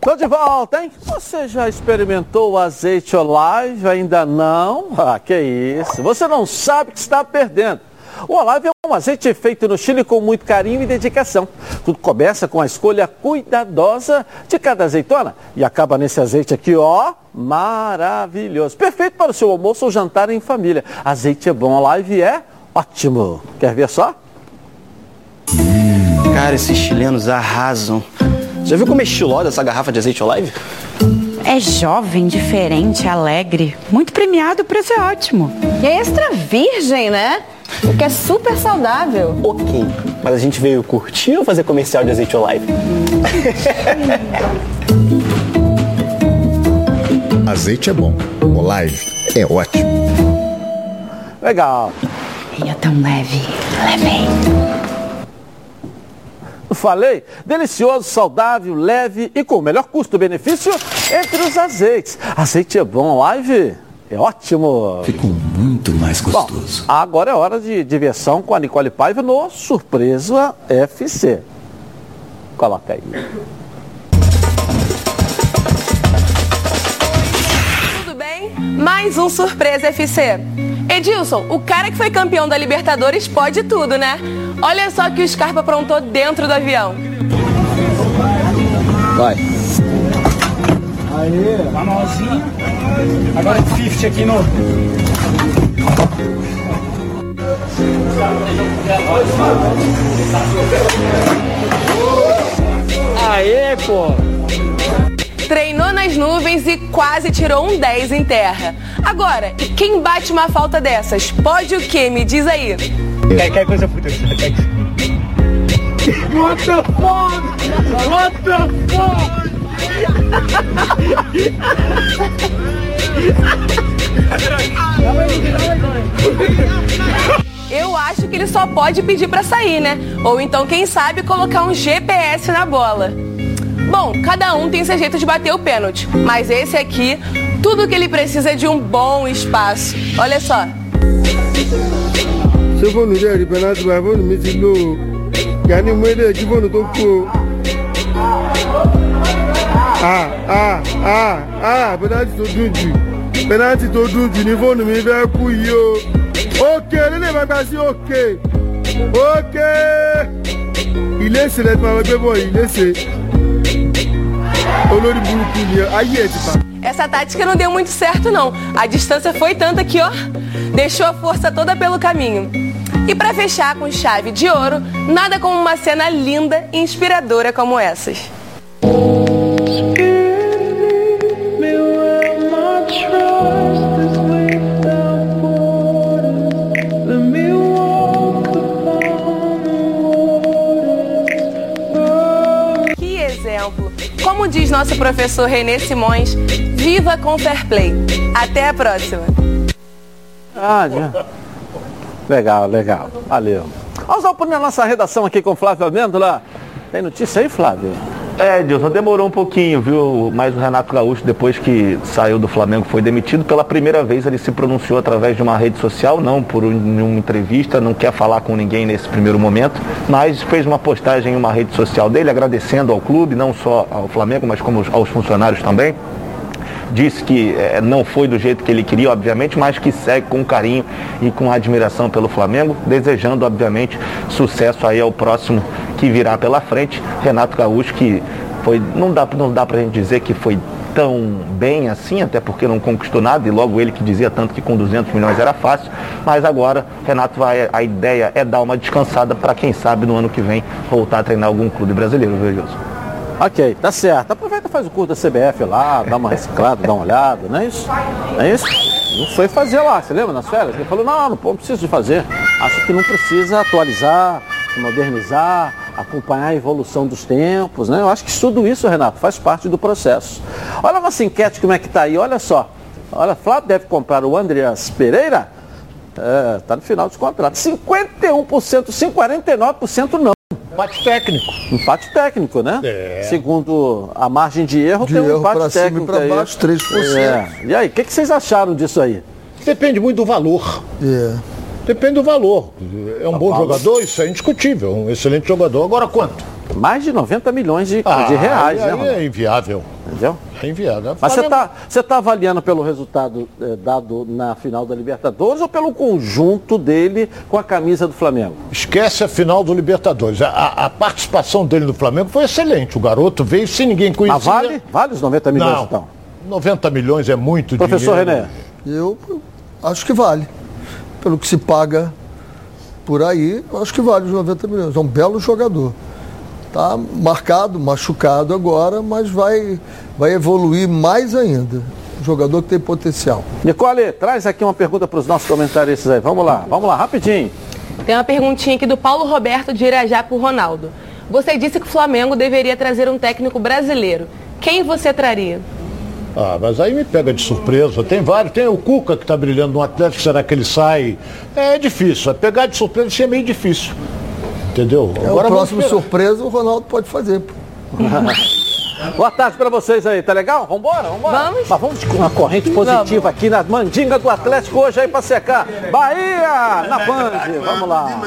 Speaker 1: Tô de volta, hein? Você já experimentou o azeite Olive? Ainda não? Ah, que isso. Você não sabe que está perdendo. O Olive é azeite feito no Chile com muito carinho e dedicação. Tudo começa com a escolha cuidadosa de cada azeitona e acaba nesse azeite aqui, ó, maravilhoso. Perfeito para o seu almoço ou jantar em família. Azeite é bom, Olive é ótimo. Quer ver só?
Speaker 16: Cara, esses chilenos arrasam. Já viu como é estilosa essa garrafa de azeite Olive?
Speaker 17: É jovem, diferente, alegre. Muito premiado, o preço é ótimo.
Speaker 18: E é extra virgem, né? O que é super saudável.
Speaker 16: Ok, mas a gente veio curtir ou fazer comercial de azeite Olive?
Speaker 19: Azeite é bom, Olive é ótimo.
Speaker 1: Legal.
Speaker 17: E é tão leve, levei.
Speaker 1: Falei? Delicioso, saudável, leve e com o melhor custo-benefício entre os azeites. Azeite é bom, Olive é ótimo.
Speaker 20: Ficou muito mais gostoso.
Speaker 1: Bom, agora é hora de diversão com a Nicole Paiva no Surpresa FC. Coloca aí.
Speaker 6: Tudo bem? mais um Surpresa FC. Edilson, o cara que foi campeão da Libertadores pode tudo, né? Olha só o que o Scarpa aprontou dentro do avião.
Speaker 3: Vai.
Speaker 19: Aê, mãozinha. Agora 50 aqui no.
Speaker 6: Aê, pô! Treinou nas nuvens e quase tirou um 10 em terra. Agora, quem bate uma falta dessas? Pode o quê? Me diz aí.
Speaker 19: Quer, quer coisa puta? What the fuck? What the fuck?
Speaker 6: Eu acho que ele só pode pedir pra sair, né? Ou então, quem sabe, colocar um GPS na bola. Bom, cada um tem seu jeito de bater o pênalti, mas esse aqui, tudo que ele precisa é de um bom espaço. Olha só.
Speaker 21: ṣé fóònù rẹ̀ rí pẹ́nátì báyìí fóònù mi ti lò ó gani mú ilé kí ah ah ah ah pẹ́nátì tó dùn jù pẹ́nátì tó dùn jù ní fóònù mi fẹ́ kú yìí o. òkè lílé máa gba sí òkè ilé ìṣẹ̀lẹ̀ tí màá gbé bọ̀ yìí léṣe olórí burúkú ni ayé ẹ̀ ti bá.
Speaker 6: Essa tática não deu muito certo, não. A distância foi tanta que, ó, deixou a força toda pelo caminho. E pra fechar com chave de ouro, nada como uma cena linda e inspiradora como essas. Como diz nosso professor Renê Simões, viva com fair play. Até a próxima.
Speaker 1: Ah, já. Legal, legal. Valeu. Vamos dar um na nossa redação aqui com Flávio Amêndola. Tem notícia aí, Flávio?
Speaker 4: É, Dilson, demorou um pouquinho, viu? Mas o Renato Gaúcho, depois que saiu do Flamengo, foi demitido. Pela primeira vez ele se pronunciou através de uma rede social, não por um- uma entrevista, não quer falar com ninguém nesse primeiro momento, mas fez uma postagem em uma rede social dele, agradecendo ao clube, não só ao Flamengo, mas como aos funcionários também disse que eh, não foi do jeito que ele queria, obviamente, mas que segue com carinho e com admiração pelo Flamengo, desejando, obviamente, sucesso aí ao próximo que virá pela frente. Renato Gaúcho, que foi, não dá, não dá pra gente dizer que foi tão bem assim, até porque não conquistou nada, e logo ele que dizia tanto que com 200 milhões era fácil, mas agora Renato vai, a ideia é dar uma descansada para quem sabe no ano que vem voltar a treinar algum clube brasileiro, viu, Gilson?
Speaker 1: Ok, tá certo. Aproveita faz o curso da CBF lá, dá uma reciclada, dá uma olhada, não é isso? Não é isso? Não foi fazer lá, você lembra nas férias? Ele falou, não, não, preciso de fazer. Acho que não precisa atualizar, modernizar, acompanhar a evolução dos tempos, né? Eu acho que tudo isso, Renato, faz parte do processo. Olha a nossa enquete como é que tá aí, olha só. Olha, Flávio deve comprar o Andreas Pereira, é, tá no final dos contratos. 51%, sim, 49% não.
Speaker 2: Empate técnico.
Speaker 1: Empate técnico, né?
Speaker 2: É.
Speaker 1: Segundo a margem de erro,
Speaker 3: De
Speaker 1: tem um
Speaker 3: erro
Speaker 1: empate
Speaker 3: pra cima e
Speaker 1: técnico
Speaker 3: pra baixo, 3%.
Speaker 1: É. E aí, o que, que vocês acharam disso aí?
Speaker 2: Depende muito do valor.
Speaker 3: É.
Speaker 2: Depende do valor. É um bom
Speaker 1: Paulo.
Speaker 2: jogador, isso é indiscutível. Um excelente jogador. Agora quanto?
Speaker 1: Mais de 90 milhões de,
Speaker 2: Ah,
Speaker 1: de reais,
Speaker 2: aí,
Speaker 1: né? Ronaldo?
Speaker 2: é inviável.
Speaker 1: Entendeu?
Speaker 2: É inviável.
Speaker 1: Mas você está você tá avaliando pelo resultado eh, dado na final da Libertadores ou pelo conjunto dele com a camisa do Flamengo?
Speaker 2: Esquece a final do Libertadores. A, a- a participação dele no Flamengo foi excelente. O garoto veio sem ninguém conhecer.
Speaker 1: Mas vale? Vale os 90 milhões
Speaker 2: Não.
Speaker 1: então?
Speaker 2: 90 milhões é muito
Speaker 1: Professor
Speaker 2: dinheiro.
Speaker 1: René.
Speaker 3: Eu acho que vale. Pelo que se paga por aí, eu acho que vale os 90 milhões. É um belo jogador. Tá marcado, machucado agora, mas vai, vai evoluir mais ainda. Um jogador que tem potencial.
Speaker 1: Nicole, traz aqui uma pergunta para os nossos comentaristas aí. Vamos lá, vamos lá, rapidinho.
Speaker 6: Tem uma perguntinha aqui do Paulo Roberto de Irajá pro Ronaldo. Você disse que o Flamengo deveria trazer um técnico brasileiro. Quem você traria?
Speaker 2: Ah, mas aí me pega de surpresa. Tem vários. Tem o Cuca que está brilhando no Atlético. Será que ele sai? É difícil. É pegar de surpresa isso é meio difícil. Entendeu?
Speaker 3: É o
Speaker 2: vamos
Speaker 3: próximo surpresa o Ronaldo pode fazer. pô.
Speaker 1: Boa tarde para vocês aí, tá legal? Vambora, vambora? Vamos. Mas vamos com uma corrente positiva aqui na mandinga do Atlético hoje aí para secar. Bahia na Band, vamos lá.